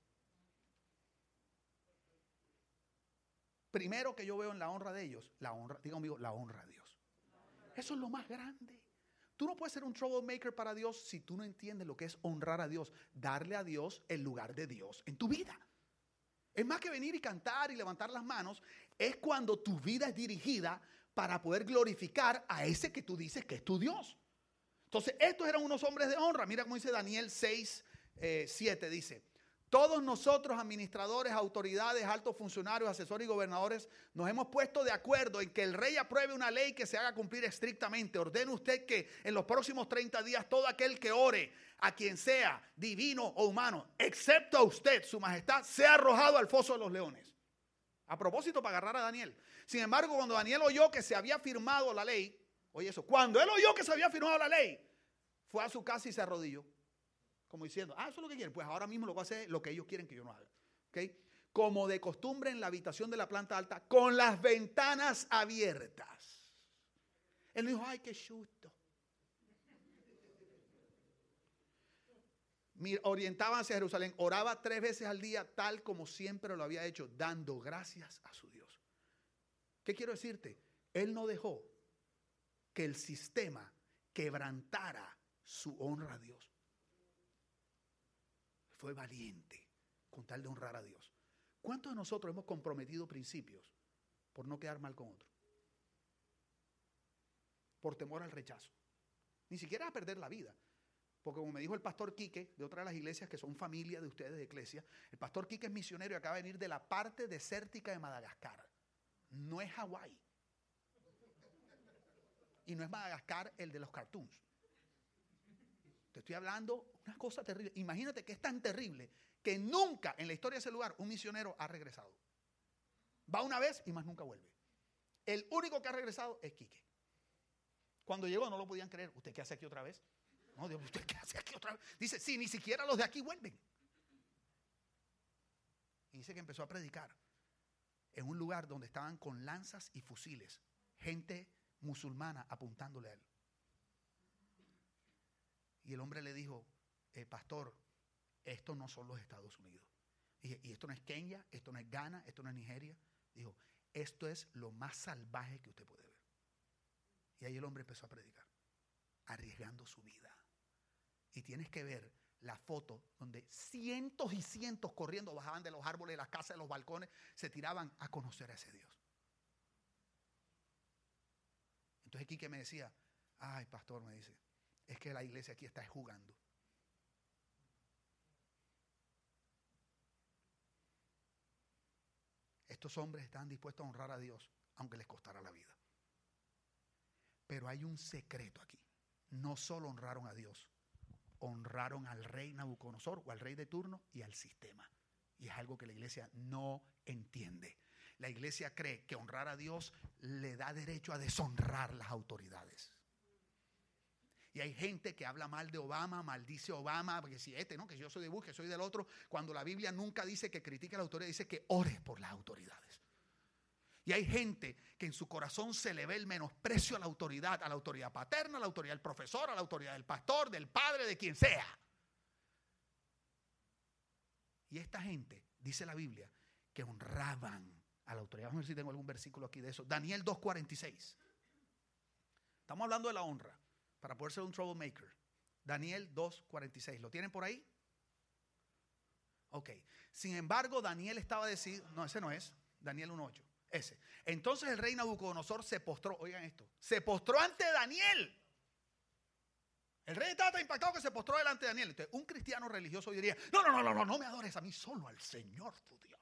Primero que yo veo en la honra de ellos, la honra, digan conmigo, la honra a Dios. Eso es lo más grande. Tú no puedes ser un troublemaker para Dios si tú no entiendes lo que es honrar a Dios, darle a Dios el lugar de Dios en tu vida. Es más que venir y cantar y levantar las manos, es cuando tu vida es dirigida para poder glorificar a ese que tú dices que es tu Dios. Entonces, estos eran unos hombres de honra. Mira cómo dice Daniel 6, 7, eh, dice, todos nosotros, administradores, autoridades, altos funcionarios, asesores y gobernadores, nos hemos puesto de acuerdo en que el rey apruebe una ley que se haga cumplir estrictamente. Ordene usted que en los próximos 30 días todo aquel que ore a quien sea, divino o humano, excepto a usted, su majestad, sea arrojado al foso de los leones. A propósito, para agarrar a Daniel. Sin embargo, cuando Daniel oyó que se había firmado la ley, oye eso, cuando él oyó que se había firmado la ley, fue a su casa y se arrodilló. Como diciendo, ah, eso es lo que quieren. Pues ahora mismo lo voy a hacer lo que ellos quieren que yo no haga. ¿Okay? Como de costumbre en la habitación de la planta alta, con las ventanas abiertas. Él dijo, ay, qué susto. Orientaba hacia Jerusalén, oraba tres veces al día, tal como siempre lo había hecho, dando gracias a su Dios. ¿Qué quiero decirte? Él no dejó que el sistema quebrantara su honra a Dios fue valiente con tal de honrar a Dios. ¿Cuántos de nosotros hemos comprometido principios por no quedar mal con otro? Por temor al rechazo. Ni siquiera a perder la vida. Porque como me dijo el pastor Quique, de otra de las iglesias que son familia de ustedes de iglesia, el pastor Quique es misionero y acaba de venir de la parte desértica de Madagascar. No es Hawái. Y no es Madagascar el de los cartoons. Te estoy hablando una cosa terrible. Imagínate que es tan terrible que nunca en la historia de ese lugar un misionero ha regresado. Va una vez y más nunca vuelve. El único que ha regresado es Quique. Cuando llegó no lo podían creer. ¿Usted qué hace aquí otra vez? No, Dios, ¿usted qué hace aquí otra vez? Dice, sí, ni siquiera los de aquí vuelven. Y dice que empezó a predicar en un lugar donde estaban con lanzas y fusiles, gente musulmana apuntándole a él. Y el hombre le dijo, eh, pastor, esto no son los Estados Unidos. Y, esto no es Kenia, esto no es Ghana, esto no es Nigeria. Dijo, esto es lo más salvaje que usted puede ver. Y ahí el hombre empezó a predicar, arriesgando su vida. Y tienes que ver la foto donde cientos y cientos corriendo bajaban de los árboles, de las casas, de los balcones, se tiraban a conocer a ese Dios. Entonces Quique me decía, ay pastor, me dice, es que la iglesia aquí está jugando. Estos hombres estaban dispuestos a honrar a Dios, aunque les costara la vida. Pero hay un secreto aquí. No solo honraron a Dios, honraron al rey Nabucodonosor o al rey de turno y al sistema. Y es algo que la iglesia no entiende. La iglesia cree que honrar a Dios le da derecho a deshonrar las autoridades. Y hay gente que habla mal de Obama, maldice Obama, porque si este, ¿no? Que yo soy de Bush, que soy del otro, cuando la Biblia nunca dice que critique a la autoridad, dice que ore por las autoridades. Y hay gente que en su corazón se le ve el menosprecio a la autoridad, a la autoridad paterna, a la autoridad del profesor, a la autoridad del pastor, del padre, de quien sea. Y esta gente, dice la Biblia, que honraban a la autoridad. Vamos a ver si tengo algún versículo aquí de eso. Daniel 2.46. Estamos hablando de la honra para poder ser un troublemaker. Daniel 2.46. ¿Lo tienen por ahí? Ok. Sin embargo, Daniel estaba decidido. No, ese no es. Daniel 1.8. Ese. Entonces el rey Nabucodonosor se postró. Oigan esto. Se postró ante Daniel. El rey estaba tan impactado que se postró delante de Daniel. Entonces, un cristiano religioso diría: No, no, no, no, no, no me adores a mí, solo al Señor tu Dios.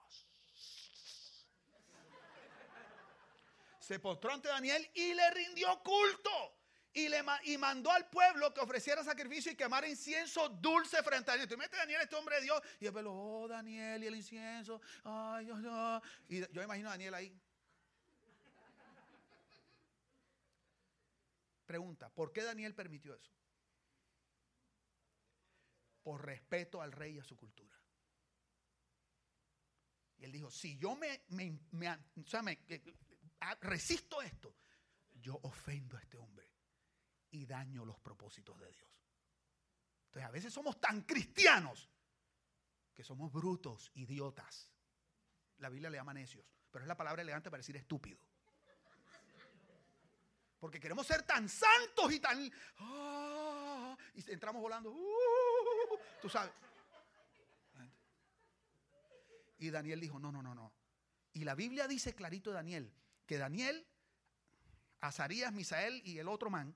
Se postró ante Daniel y le rindió culto y, le, y mandó al pueblo que ofreciera sacrificio y quemara incienso dulce frente a Daniel. Tú metes Daniel, este hombre de Dios, y el pueblo, oh Daniel, y el incienso, ay Dios. Y yo imagino a Daniel ahí. Pregunta, ¿por qué Daniel permitió eso? Por respeto al rey y a su cultura. Y él dijo, si yo me, o sea, me resisto esto, yo ofendo a este hombre y daño los propósitos de Dios. Entonces a veces somos tan cristianos que somos brutos, idiotas. La Biblia le llama necios, pero es la palabra elegante para decir estúpido. Porque queremos ser tan santos y tan... Ah, y entramos volando. Uh, tú sabes. Y Daniel dijo, no, no, no, no. Y la Biblia dice clarito Daniel, que Daniel, Azarías, Misael y el otro man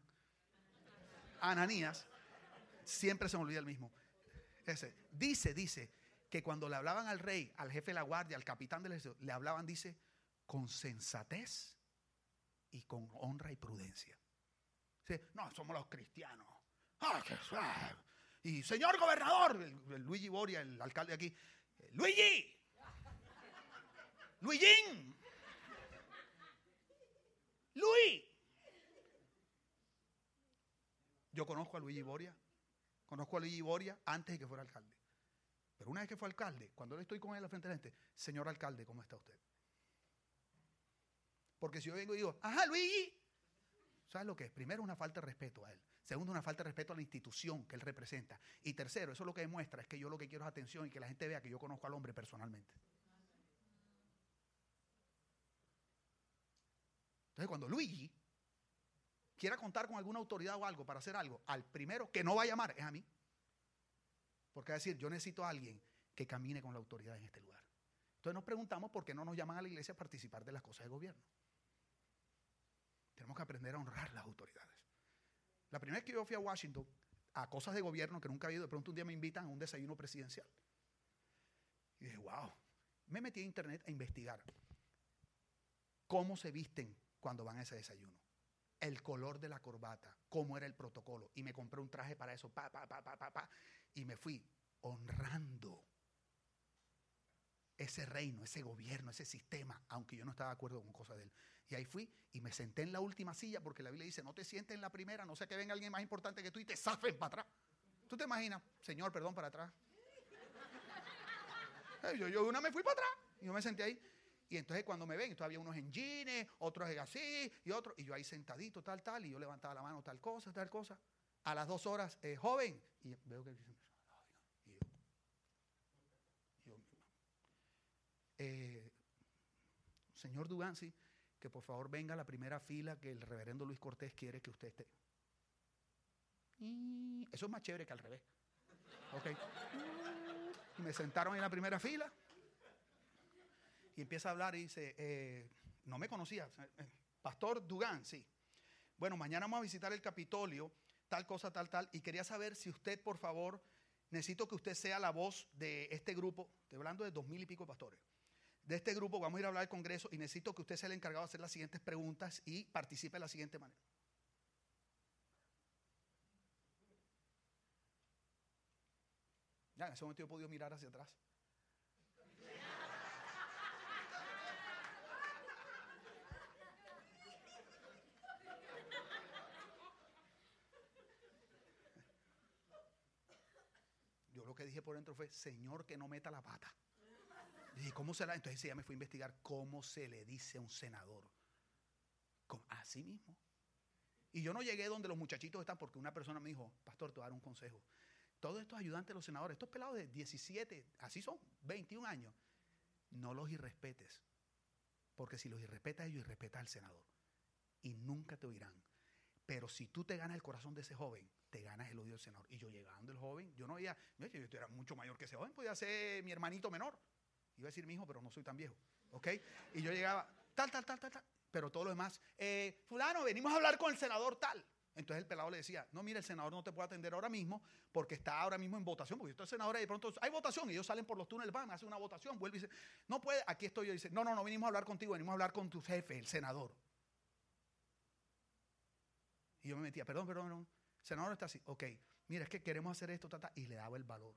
Ananías, siempre se me olvida el mismo. Ese. Dice, dice, que cuando le hablaban al rey, al jefe de la guardia, al capitán del ejército, le hablaban, dice, con sensatez y con honra y prudencia. no, somos los cristianos. Y señor gobernador, Luigi Boria, el alcalde de aquí, Luigi, Luigi, Luis, Yo conozco a Luigi Boria. Conozco a Luigi Boria antes de que fuera alcalde. Pero una vez que fue alcalde, cuando le estoy con él al frente de la gente, señor alcalde, ¿cómo está usted? Porque si yo vengo y digo, ajá, Luigi, ¿sabes lo que es? Primero, una falta de respeto a él. Segundo, una falta de respeto a la institución que él representa. Y tercero, eso lo que demuestra es que yo lo que quiero es atención y que la gente vea que yo conozco al hombre personalmente. Entonces, cuando Luigi quiera contar con alguna autoridad o algo para hacer algo, al primero que no va a llamar es a mí. Porque va a decir, yo necesito a alguien que camine con la autoridad en este lugar. Entonces nos preguntamos por qué no nos llaman a la iglesia a participar de las cosas de gobierno. Tenemos que aprender a honrar las autoridades. La primera vez que yo fui a Washington, a cosas de gobierno que nunca había ido, de pronto un día me invitan a un desayuno presidencial. Y dije, wow. Me metí a internet a investigar cómo se visten cuando van a ese desayuno el color de la corbata, cómo era el protocolo. Y me compré un traje para eso, pa, pa, pa, pa, pa, pa. Y me fui honrando ese reino, ese gobierno, ese sistema, aunque yo no estaba de acuerdo con cosas de él. Y ahí fui y me senté en la última silla porque la Biblia dice, no te sientes en la primera, no sé que venga alguien más importante que tú y te zafen para atrás. ¿Tú te imaginas? Señor, perdón, para atrás. Yo, yo una me fui para atrás y yo me senté ahí. Y entonces cuando me ven, todavía unos en jeans, otros así, y otros, y yo ahí sentadito, tal, tal, y yo levantaba la mano, tal cosa, tal cosa. A las dos horas, eh, joven, y veo que y yo, eh, señor Dugansi, que por favor venga a la primera fila que el reverendo Luis Cortés quiere que usted esté. Y eso es más chévere que al revés. Ok. Y me sentaron en la primera fila y empieza a hablar y dice, eh, no me conocía, eh, Pastor Dugan, sí. Bueno, mañana vamos a visitar el Capitolio, tal cosa, tal, tal, y quería saber si usted, por favor, necesito que usted sea la voz de este grupo, estoy hablando de dos mil y pico pastores, de este grupo, vamos a ir a hablar del Congreso y necesito que usted sea el encargado de hacer las siguientes preguntas y participe de la siguiente manera. Ya, en ese momento yo he podido mirar hacia atrás. Que dije por dentro fue, Señor, que no meta la pata. Y ¿cómo será? Entonces ella me fue a investigar cómo se le dice a un senador. Así mismo. Y yo no llegué donde los muchachitos están porque una persona me dijo, pastor, te voy a dar un consejo. Todos estos ayudantes de los senadores, estos pelados de 17, así son, 21 años, no los irrespetes. Porque si los irrespetas ellos, irrespetas al senador. Y nunca te oirán. Pero si tú te ganas el corazón de ese joven, te ganas el odio del senador. Y yo llegando el joven, yo no había, yo, era mucho mayor que ese joven, podía ser mi hermanito menor. Iba a decir mi hijo, pero no soy tan viejo. ¿Ok? Y yo llegaba, tal, tal, tal, tal, tal. Pero todo lo demás, eh, fulano, venimos a hablar con el senador tal. Entonces el pelado le decía, no, mira, el senador no te puede atender ahora mismo porque está ahora mismo en votación. Porque el senador y de pronto hay votación y ellos salen por los túneles, van, hacen una votación, vuelve y dice, no puede, aquí estoy yo. Dice, no, no, no venimos a hablar contigo, venimos a hablar con tu jefe, el senador. Yo me metía, perdón, perdón, perdón. Senador está así, ok, mira, es que queremos hacer esto, tata, y le daba el valor.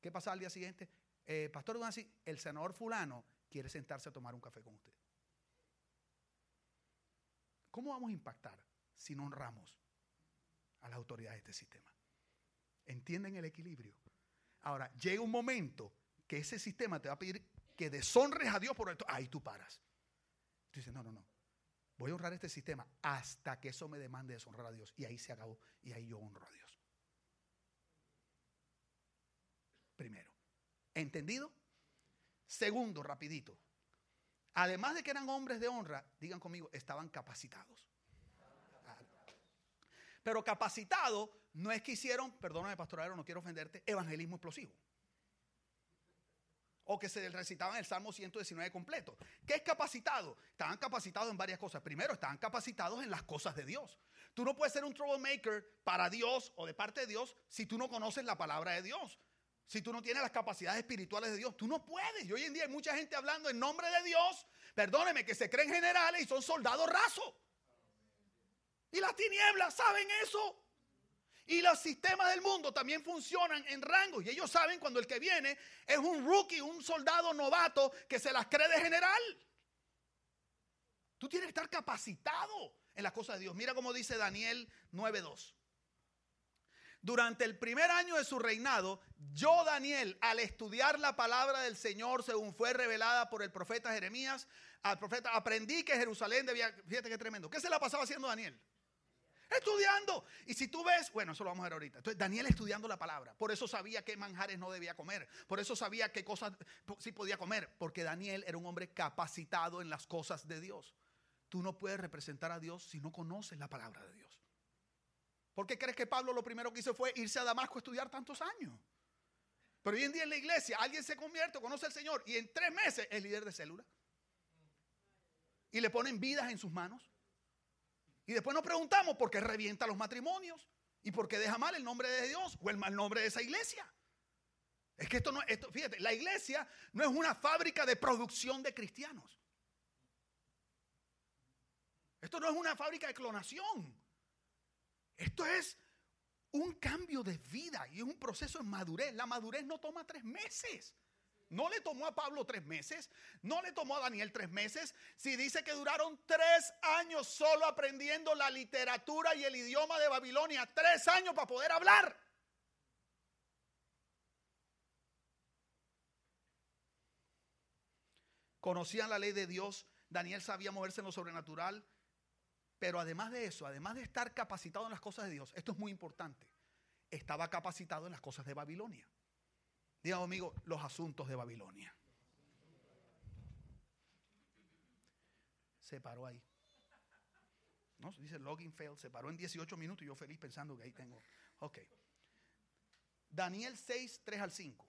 ¿Qué pasa al día siguiente? Eh, Pastor así, el senador fulano quiere sentarse a tomar un café con usted. ¿Cómo vamos a impactar si no honramos a las autoridades de este sistema? ¿Entienden el equilibrio? Ahora, llega un momento que ese sistema te va a pedir que deshonres a Dios por esto. Ahí tú paras. Tú dices, no, no, no. Voy a honrar este sistema hasta que eso me demande deshonrar a Dios. Y ahí se acabó. Y ahí yo honro a Dios. Primero. ¿Entendido? Segundo, rapidito. Además de que eran hombres de honra, digan conmigo, estaban capacitados. Pero capacitado no es que hicieron, perdóname pastorero, no quiero ofenderte, evangelismo explosivo. O que se recitaban el Salmo 119 completo. ¿Qué es capacitado? Estaban capacitados en varias cosas. Primero, estaban capacitados en las cosas de Dios. Tú no puedes ser un troublemaker para Dios o de parte de Dios si tú no conoces la palabra de Dios. Si tú no tienes las capacidades espirituales de Dios, tú no puedes. Y hoy en día hay mucha gente hablando en nombre de Dios, perdóneme, que se creen generales y son soldados rasos. Y las tinieblas saben eso. Y los sistemas del mundo también funcionan en rangos. Y ellos saben cuando el que viene es un rookie, un soldado novato que se las cree de general. Tú tienes que estar capacitado en las cosas de Dios. Mira cómo dice Daniel 9.2. Durante el primer año de su reinado, yo, Daniel, al estudiar la palabra del Señor según fue revelada por el profeta Jeremías, al profeta, aprendí que Jerusalén debía, fíjate qué tremendo, ¿qué se la pasaba haciendo Daniel? Estudiando. Y si tú ves, bueno, eso lo vamos a ver ahorita. Entonces, Daniel estudiando la palabra. Por eso sabía qué manjares no debía comer. Por eso sabía qué cosas sí podía comer. Porque Daniel era un hombre capacitado en las cosas de Dios. Tú no puedes representar a Dios si no conoces la palabra de Dios. ¿Por qué crees que Pablo lo primero que hizo fue irse a Damasco a estudiar tantos años? Pero hoy en día en la iglesia alguien se convierte, conoce al Señor y en tres meses es líder de célula. Y le ponen vidas en sus manos. Y después nos preguntamos por qué revienta los matrimonios y por qué deja mal el nombre de Dios o el mal nombre de esa iglesia. Es que esto no, esto, fíjate, la iglesia no es una fábrica de producción de cristianos. Esto no es una fábrica de clonación. Esto es un cambio de vida y es un proceso de madurez. La madurez no toma tres meses. No le tomó a Pablo tres meses, no le tomó a Daniel tres meses. Si dice que duraron tres años solo aprendiendo la literatura y el idioma de Babilonia, tres años para poder hablar. Conocían la ley de Dios, Daniel sabía moverse en lo sobrenatural, pero además de eso, además de estar capacitado en las cosas de Dios, esto es muy importante, estaba capacitado en las cosas de Babilonia. Dígame amigo, los asuntos de Babilonia. Se paró ahí. ¿No? Dice login failed, se paró en 18 minutos y yo feliz pensando que ahí tengo. Ok. Daniel 6, 3 al 5.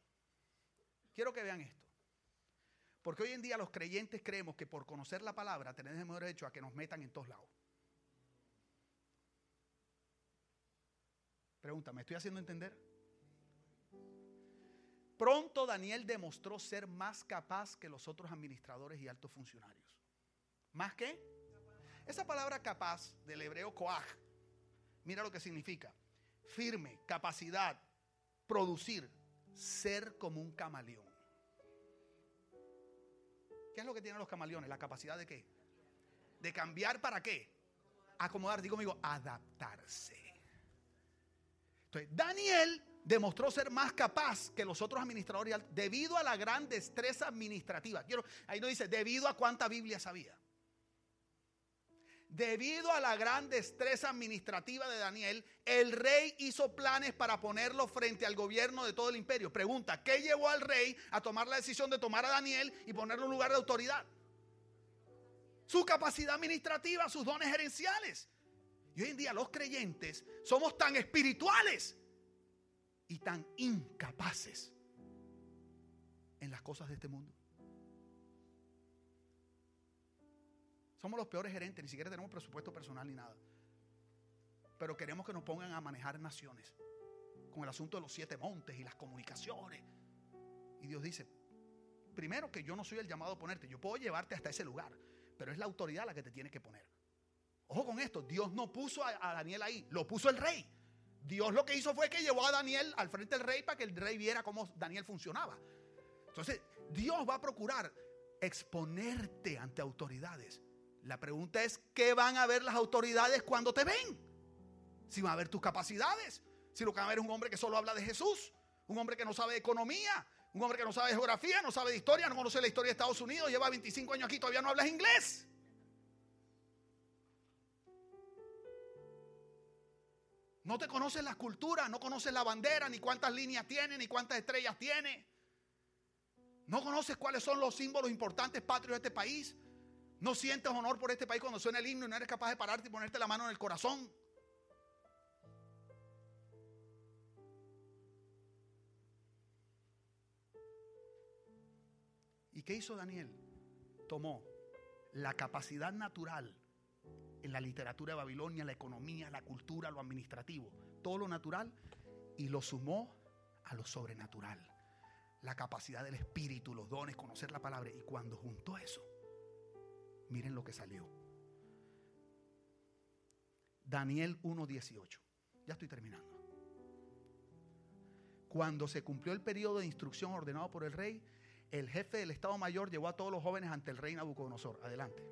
Quiero que vean esto. Porque hoy en día los creyentes creemos que por conocer la palabra tenemos derecho a que nos metan en todos lados. Pregunta, ¿me estoy haciendo entender? Pronto Daniel demostró ser más capaz que los otros administradores y altos funcionarios. ¿Más qué? Esa palabra capaz del hebreo koach, mira lo que significa. Firme, capacidad, producir, ser como un camaleón. ¿Qué es lo que tienen los camaleones? La capacidad de qué? De cambiar para qué? Acomodar, digo amigo, adaptarse. Entonces, Daniel demostró ser más capaz que los otros administradores debido a la gran destreza administrativa. Quiero, ahí no dice, debido a cuánta Biblia sabía. Debido a la gran destreza administrativa de Daniel, el rey hizo planes para ponerlo frente al gobierno de todo el imperio. Pregunta, ¿qué llevó al rey a tomar la decisión de tomar a Daniel y ponerlo en lugar de autoridad? Su capacidad administrativa, sus dones gerenciales. Y hoy en día los creyentes somos tan espirituales y tan incapaces en las cosas de este mundo. Somos los peores gerentes, ni siquiera tenemos presupuesto personal ni nada. Pero queremos que nos pongan a manejar naciones con el asunto de los siete montes y las comunicaciones. Y Dios dice, primero que yo no soy el llamado a ponerte, yo puedo llevarte hasta ese lugar, pero es la autoridad la que te tiene que poner. Ojo con esto, Dios no puso a, a Daniel ahí, lo puso el rey. Dios lo que hizo fue que llevó a Daniel al frente del rey para que el rey viera cómo Daniel funcionaba. Entonces, Dios va a procurar exponerte ante autoridades la pregunta es, ¿qué van a ver las autoridades cuando te ven? Si van a ver tus capacidades, si lo que van a ver es un hombre que solo habla de Jesús, un hombre que no sabe economía, un hombre que no sabe de geografía, no sabe de historia, no conoce la historia de Estados Unidos, lleva 25 años aquí, todavía no hablas inglés. No te conoces las culturas, no conoces la bandera, ni cuántas líneas tiene, ni cuántas estrellas tiene. No conoces cuáles son los símbolos importantes patrios de este país. No sientes honor por este país cuando suena el himno y no eres capaz de pararte y ponerte la mano en el corazón. ¿Y qué hizo Daniel? Tomó la capacidad natural en la literatura de Babilonia, la economía, la cultura, lo administrativo, todo lo natural, y lo sumó a lo sobrenatural. La capacidad del espíritu, los dones, conocer la palabra. Y cuando juntó eso, Miren lo que salió. Daniel 1.18. Ya estoy terminando. Cuando se cumplió el periodo de instrucción ordenado por el rey, el jefe del Estado Mayor llevó a todos los jóvenes ante el rey Nabucodonosor. Adelante.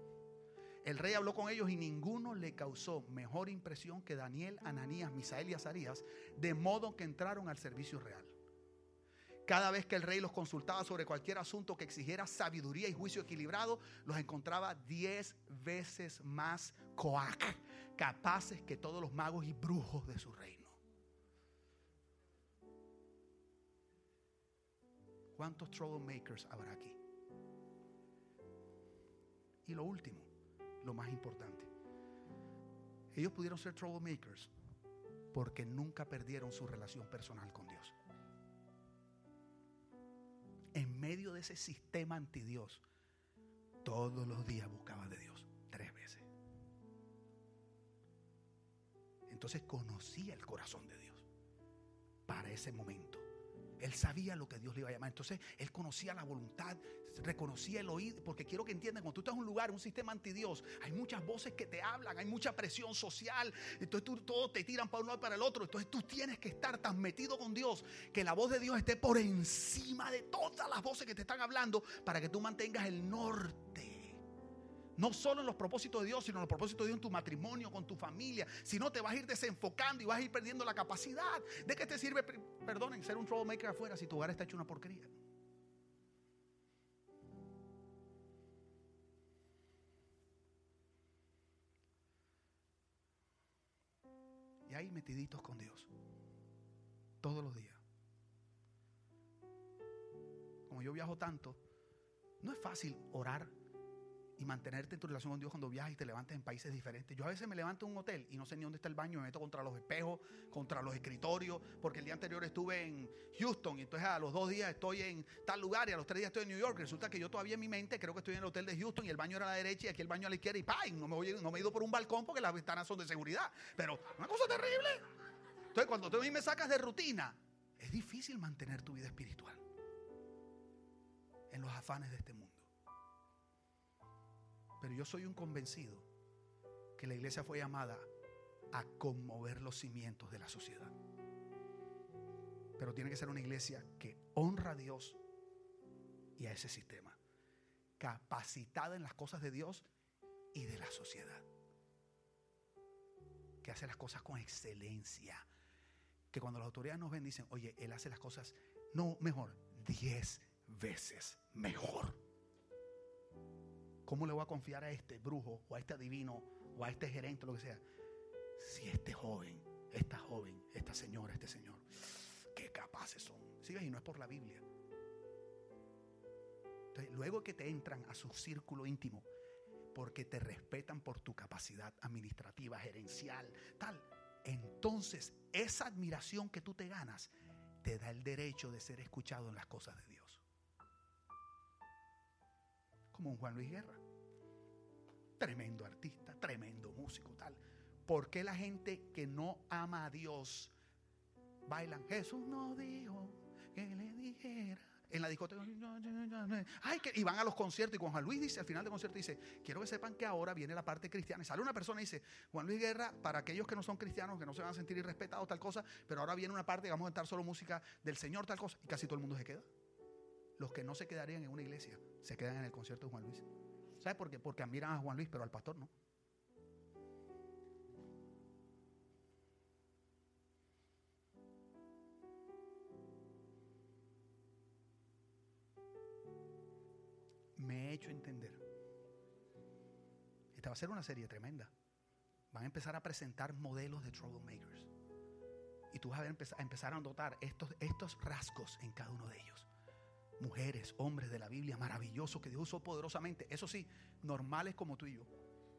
El rey habló con ellos y ninguno le causó mejor impresión que Daniel, Ananías, Misael y Azarías, de modo que entraron al servicio real. Cada vez que el rey los consultaba sobre cualquier asunto que exigiera sabiduría y juicio equilibrado, los encontraba diez veces más coac, capaces que todos los magos y brujos de su reino. ¿Cuántos troublemakers habrá aquí? Y lo último, lo más importante. Ellos pudieron ser troublemakers porque nunca perdieron su relación personal con Dios en medio de ese sistema anti Dios, todos los días buscaba de Dios, tres veces. Entonces conocía el corazón de Dios para ese momento. Él sabía lo que Dios le iba a llamar. Entonces, él conocía la voluntad, reconocía el oído. Porque quiero que entiendan, cuando tú estás en un lugar, un sistema anti Dios, hay muchas voces que te hablan, hay mucha presión social. Entonces, tú, todos te tiran para uno y para el otro. Entonces, tú tienes que estar tan metido con Dios que la voz de Dios esté por encima de todas las voces que te están hablando para que tú mantengas el norte. No solo en los propósitos de Dios, sino en los propósitos de Dios en tu matrimonio, con tu familia. Si no, te vas a ir desenfocando y vas a ir perdiendo la capacidad. ¿De qué te sirve, perdonen, ser un troublemaker afuera si tu hogar está hecho una porquería? Y ahí metiditos con Dios. Todos los días. Como yo viajo tanto, no es fácil orar y mantenerte en tu relación con Dios cuando viajas y te levantes en países diferentes. Yo a veces me levanto en un hotel y no sé ni dónde está el baño, me meto contra los espejos, contra los escritorios, porque el día anterior estuve en Houston y entonces a los dos días estoy en tal lugar y a los tres días estoy en New York. Resulta que yo todavía en mi mente creo que estoy en el hotel de Houston y el baño era a la derecha y aquí el baño a la izquierda y ¡pay! No me, voy, no me he ido por un balcón porque las ventanas son de seguridad. Pero una cosa terrible. Entonces cuando tú a mí me sacas de rutina, es difícil mantener tu vida espiritual en los afanes de este mundo. Pero yo soy un convencido que la iglesia fue llamada a conmover los cimientos de la sociedad. Pero tiene que ser una iglesia que honra a Dios y a ese sistema. Capacitada en las cosas de Dios y de la sociedad. Que hace las cosas con excelencia. que cuando las autoridades nos ven dicen, oye, él hace las cosas, no mejor, diez veces mejor. ¿Cómo le voy a confiar a este brujo o a este adivino o a este gerente lo que sea? Si este joven, esta joven, esta señora, este señor, qué capaces son. ¿Sí Y no es por la Biblia. Entonces, luego que te entran a su círculo íntimo, porque te respetan por tu capacidad administrativa, gerencial, tal, entonces esa admiración que tú te ganas te da el derecho de ser escuchado en las cosas de Dios. Como un Juan Luis Guerra. Tremendo artista, tremendo músico, tal. ¿Por qué la gente que no ama a Dios bailan? Jesús no dijo que le dijera en la discoteca. Ay, que, y van a los conciertos. Y Juan Luis dice, al final del concierto, dice: Quiero que sepan que ahora viene la parte cristiana. Y sale una persona y dice: Juan Luis Guerra, para aquellos que no son cristianos, que no se van a sentir irrespetados, tal cosa. Pero ahora viene una parte, vamos a cantar solo música del Señor, tal cosa. Y casi todo el mundo se queda. Los que no se quedarían en una iglesia se quedan en el concierto de Juan Luis. ¿Sabes por qué? Porque admiran a Juan Luis, pero al pastor no. me he hecho entender. Esta va a ser una serie tremenda. Van a empezar a presentar modelos de troublemakers. Y tú vas a, empezar a notar estos, estos rasgos en cada uno de ellos. Mujeres, hombres de la Biblia, maravillosos que Dios usó poderosamente. Eso sí, normales como tú y yo.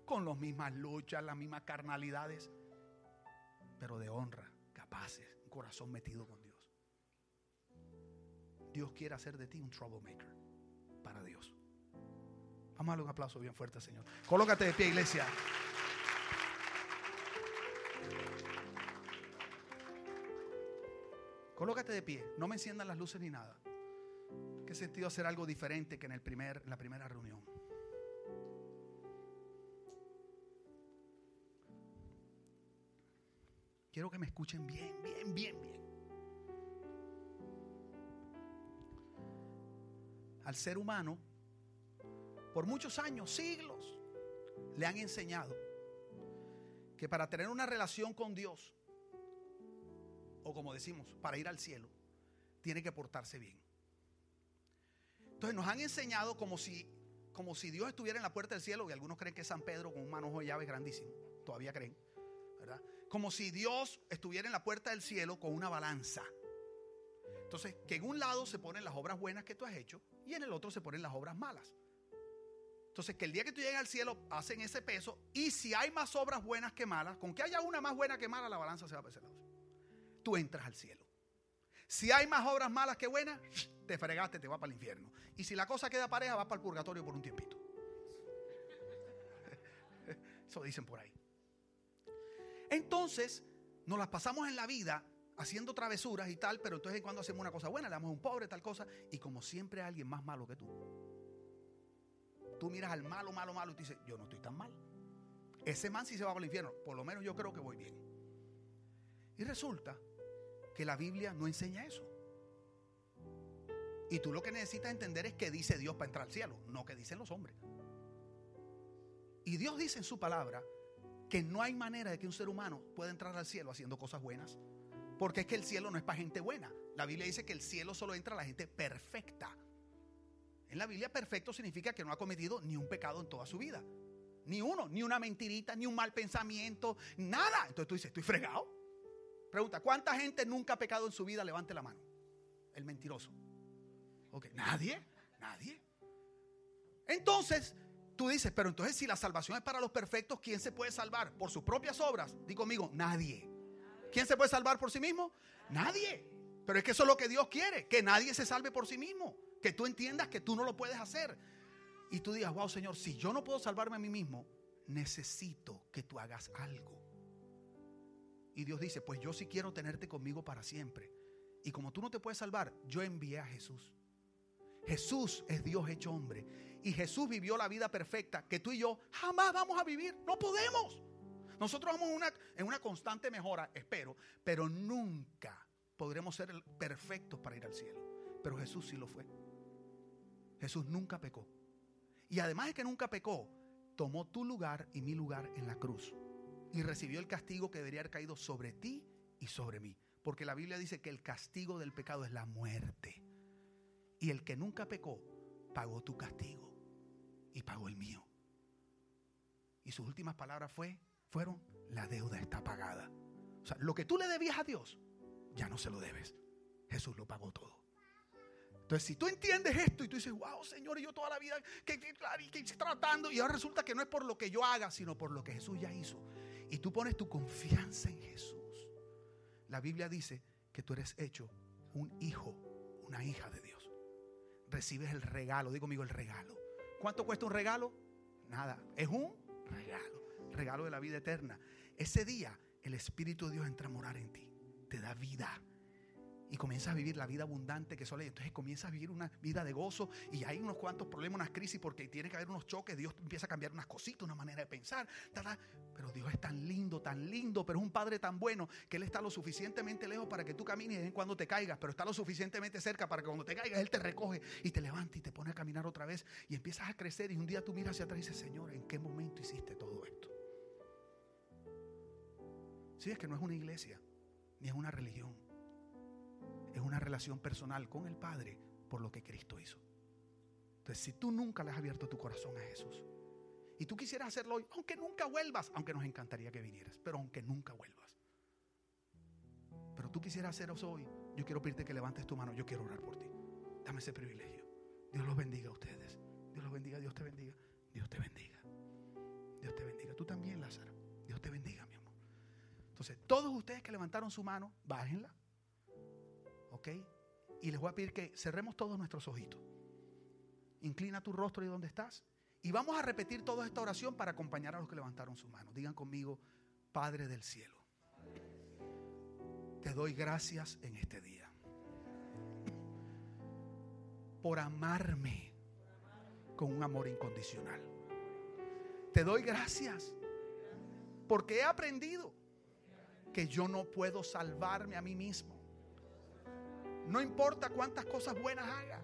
Con las mismas luchas, las mismas carnalidades. Pero de honra, capaces, un corazón metido con Dios. Dios quiere hacer de ti un troublemaker para Dios. Vamos a darle un aplauso bien fuerte, Señor. Colócate de pie, iglesia. Colócate de pie. No me enciendan las luces ni nada. ¿Qué sentido hacer algo diferente que en, el primer, en la primera reunión? Quiero que me escuchen bien, bien, bien, bien. Al ser humano por muchos años, siglos, le han enseñado que para tener una relación con Dios, o como decimos, para ir al cielo, tiene que portarse bien. Entonces nos han enseñado como si, como si Dios estuviera en la puerta del cielo, y algunos creen que es San Pedro con un manojo de llaves grandísimo, todavía creen, ¿verdad? Como si Dios estuviera en la puerta del cielo con una balanza. Entonces, que en un lado se ponen las obras buenas que tú has hecho y en el otro se ponen las obras malas. Entonces, que el día que tú llegues al cielo hacen ese peso y si hay más obras buenas que malas, con que haya una más buena que mala, la balanza se va a pesar. Tú entras al cielo. Si hay más obras malas que buenas, te fregaste, te va para el infierno. Y si la cosa queda pareja, va para el purgatorio por un tiempito. Eso dicen por ahí. Entonces, nos las pasamos en la vida haciendo travesuras y tal, pero entonces cuando hacemos una cosa buena, le damos a un pobre, tal cosa, y como siempre hay alguien más malo que tú. Tú miras al malo, malo, malo y te dices, yo no estoy tan mal. Ese man sí se va para el infierno. Por lo menos yo creo que voy bien. Y resulta que la Biblia no enseña eso. Y tú lo que necesitas entender es que dice Dios para entrar al cielo, no que dicen los hombres. Y Dios dice en su palabra que no hay manera de que un ser humano pueda entrar al cielo haciendo cosas buenas. Porque es que el cielo no es para gente buena. La Biblia dice que el cielo solo entra a la gente perfecta. En la Biblia perfecto significa que no ha cometido ni un pecado en toda su vida. Ni uno, ni una mentirita, ni un mal pensamiento, nada. Entonces tú dices, estoy fregado. Pregunta, ¿cuánta gente nunca ha pecado en su vida? Levante la mano. El mentiroso. Ok, nadie, nadie. Entonces, tú dices, pero entonces si la salvación es para los perfectos, ¿quién se puede salvar? ¿Por sus propias obras? Digo conmigo, nadie. ¿Quién se puede salvar por sí mismo? Nadie. Pero es que eso es lo que Dios quiere, que nadie se salve por sí mismo que tú entiendas que tú no lo puedes hacer. Y tú digas, wow, Señor, si yo no puedo salvarme a mí mismo, necesito que tú hagas algo. Y Dios dice, pues yo sí quiero tenerte conmigo para siempre. Y como tú no te puedes salvar, yo envié a Jesús. Jesús es Dios hecho hombre. Y Jesús vivió la vida perfecta que tú y yo jamás vamos a vivir. No podemos. Nosotros vamos en una constante mejora, espero, pero nunca podremos ser perfectos para ir al cielo. Pero Jesús sí lo fue. Jesús nunca pecó. Y además de que nunca pecó, tomó tu lugar y mi lugar en la cruz. Y recibió el castigo que debería haber caído sobre ti y sobre mí. Porque la Biblia dice que el castigo del pecado es la muerte. Y el que nunca pecó, pagó tu castigo y pagó el mío. Y sus últimas palabras fue, fueron, la deuda está pagada. O sea, lo que tú le debías a Dios, ya no se lo debes. Jesús lo pagó todo. Entonces, si tú entiendes esto y tú dices, wow, Señor, yo toda la vida que, que, que, tratando, y ahora resulta que no es por lo que yo haga, sino por lo que Jesús ya hizo. Y tú pones tu confianza en Jesús. La Biblia dice que tú eres hecho un hijo, una hija de Dios. Recibes el regalo, digo conmigo el regalo. ¿Cuánto cuesta un regalo? Nada, es un regalo, regalo de la vida eterna. Ese día el Espíritu de Dios entra a morar en ti, te da vida y comienzas a vivir la vida abundante que solo entonces comienzas a vivir una vida de gozo y hay unos cuantos problemas, unas crisis porque tiene que haber unos choques, Dios empieza a cambiar unas cositas, una manera de pensar, pero Dios es tan lindo, tan lindo, pero es un Padre tan bueno que Él está lo suficientemente lejos para que tú camines y de cuando te caigas, pero está lo suficientemente cerca para que cuando te caigas Él te recoge y te levanta y te pone a caminar otra vez y empiezas a crecer y un día tú miras hacia atrás y dices, Señor, ¿en qué momento hiciste todo esto? Si es que no es una iglesia, ni es una religión es una relación personal con el Padre por lo que Cristo hizo. Entonces, si tú nunca le has abierto tu corazón a Jesús y tú quisieras hacerlo hoy, aunque nunca vuelvas, aunque nos encantaría que vinieras, pero aunque nunca vuelvas. Pero tú quisieras hacerlo hoy, yo quiero pedirte que levantes tu mano, yo quiero orar por ti. Dame ese privilegio. Dios los bendiga a ustedes. Dios los bendiga, Dios te bendiga. Dios te bendiga. Dios te bendiga. Tú también, Lázaro. Dios te bendiga, mi amor. Entonces, todos ustedes que levantaron su mano, bájenla. Y les voy a pedir que cerremos todos nuestros ojitos. Inclina tu rostro y donde estás. Y vamos a repetir toda esta oración para acompañar a los que levantaron su mano. Digan conmigo, Padre del cielo, te doy gracias en este día por amarme con un amor incondicional. Te doy gracias porque he aprendido que yo no puedo salvarme a mí mismo no importa cuántas cosas buenas haga.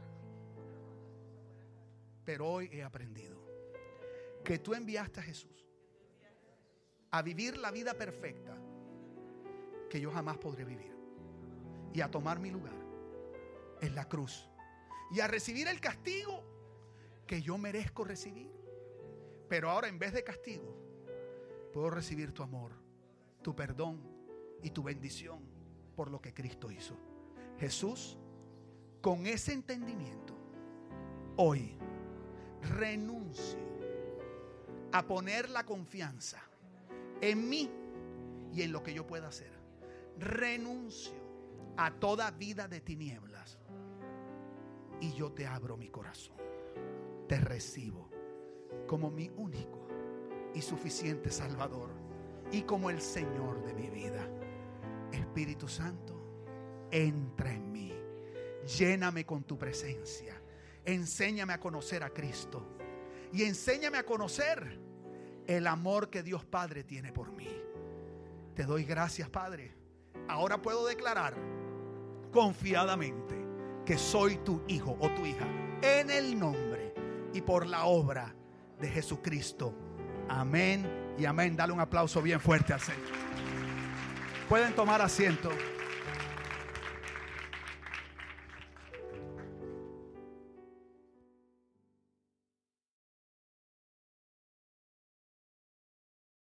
Pero hoy he aprendido que tú enviaste a Jesús a vivir la vida perfecta que yo jamás podré vivir. Y a tomar mi lugar en la cruz. Y a recibir el castigo que yo merezco recibir. Pero ahora en vez de castigo, puedo recibir tu amor, tu perdón y tu bendición por lo que Cristo hizo. Jesús, con ese entendimiento, hoy renuncio a poner la confianza en mí y en lo que yo pueda hacer. Renuncio a toda vida de tinieblas y yo te abro mi corazón. Te recibo como mi único y suficiente Salvador y como el Señor de mi vida. Espíritu Santo entra en mí. Lléname con tu presencia. Enséñame a conocer a Cristo. Y enséñame a conocer el amor que Dios Padre tiene por mí. Te doy gracias, Padre. Ahora puedo declarar confiadamente que soy tu hijo o tu hija en el nombre y por la obra de Jesucristo. Amén y amén. Dale un aplauso bien fuerte al Señor. Pueden tomar asiento.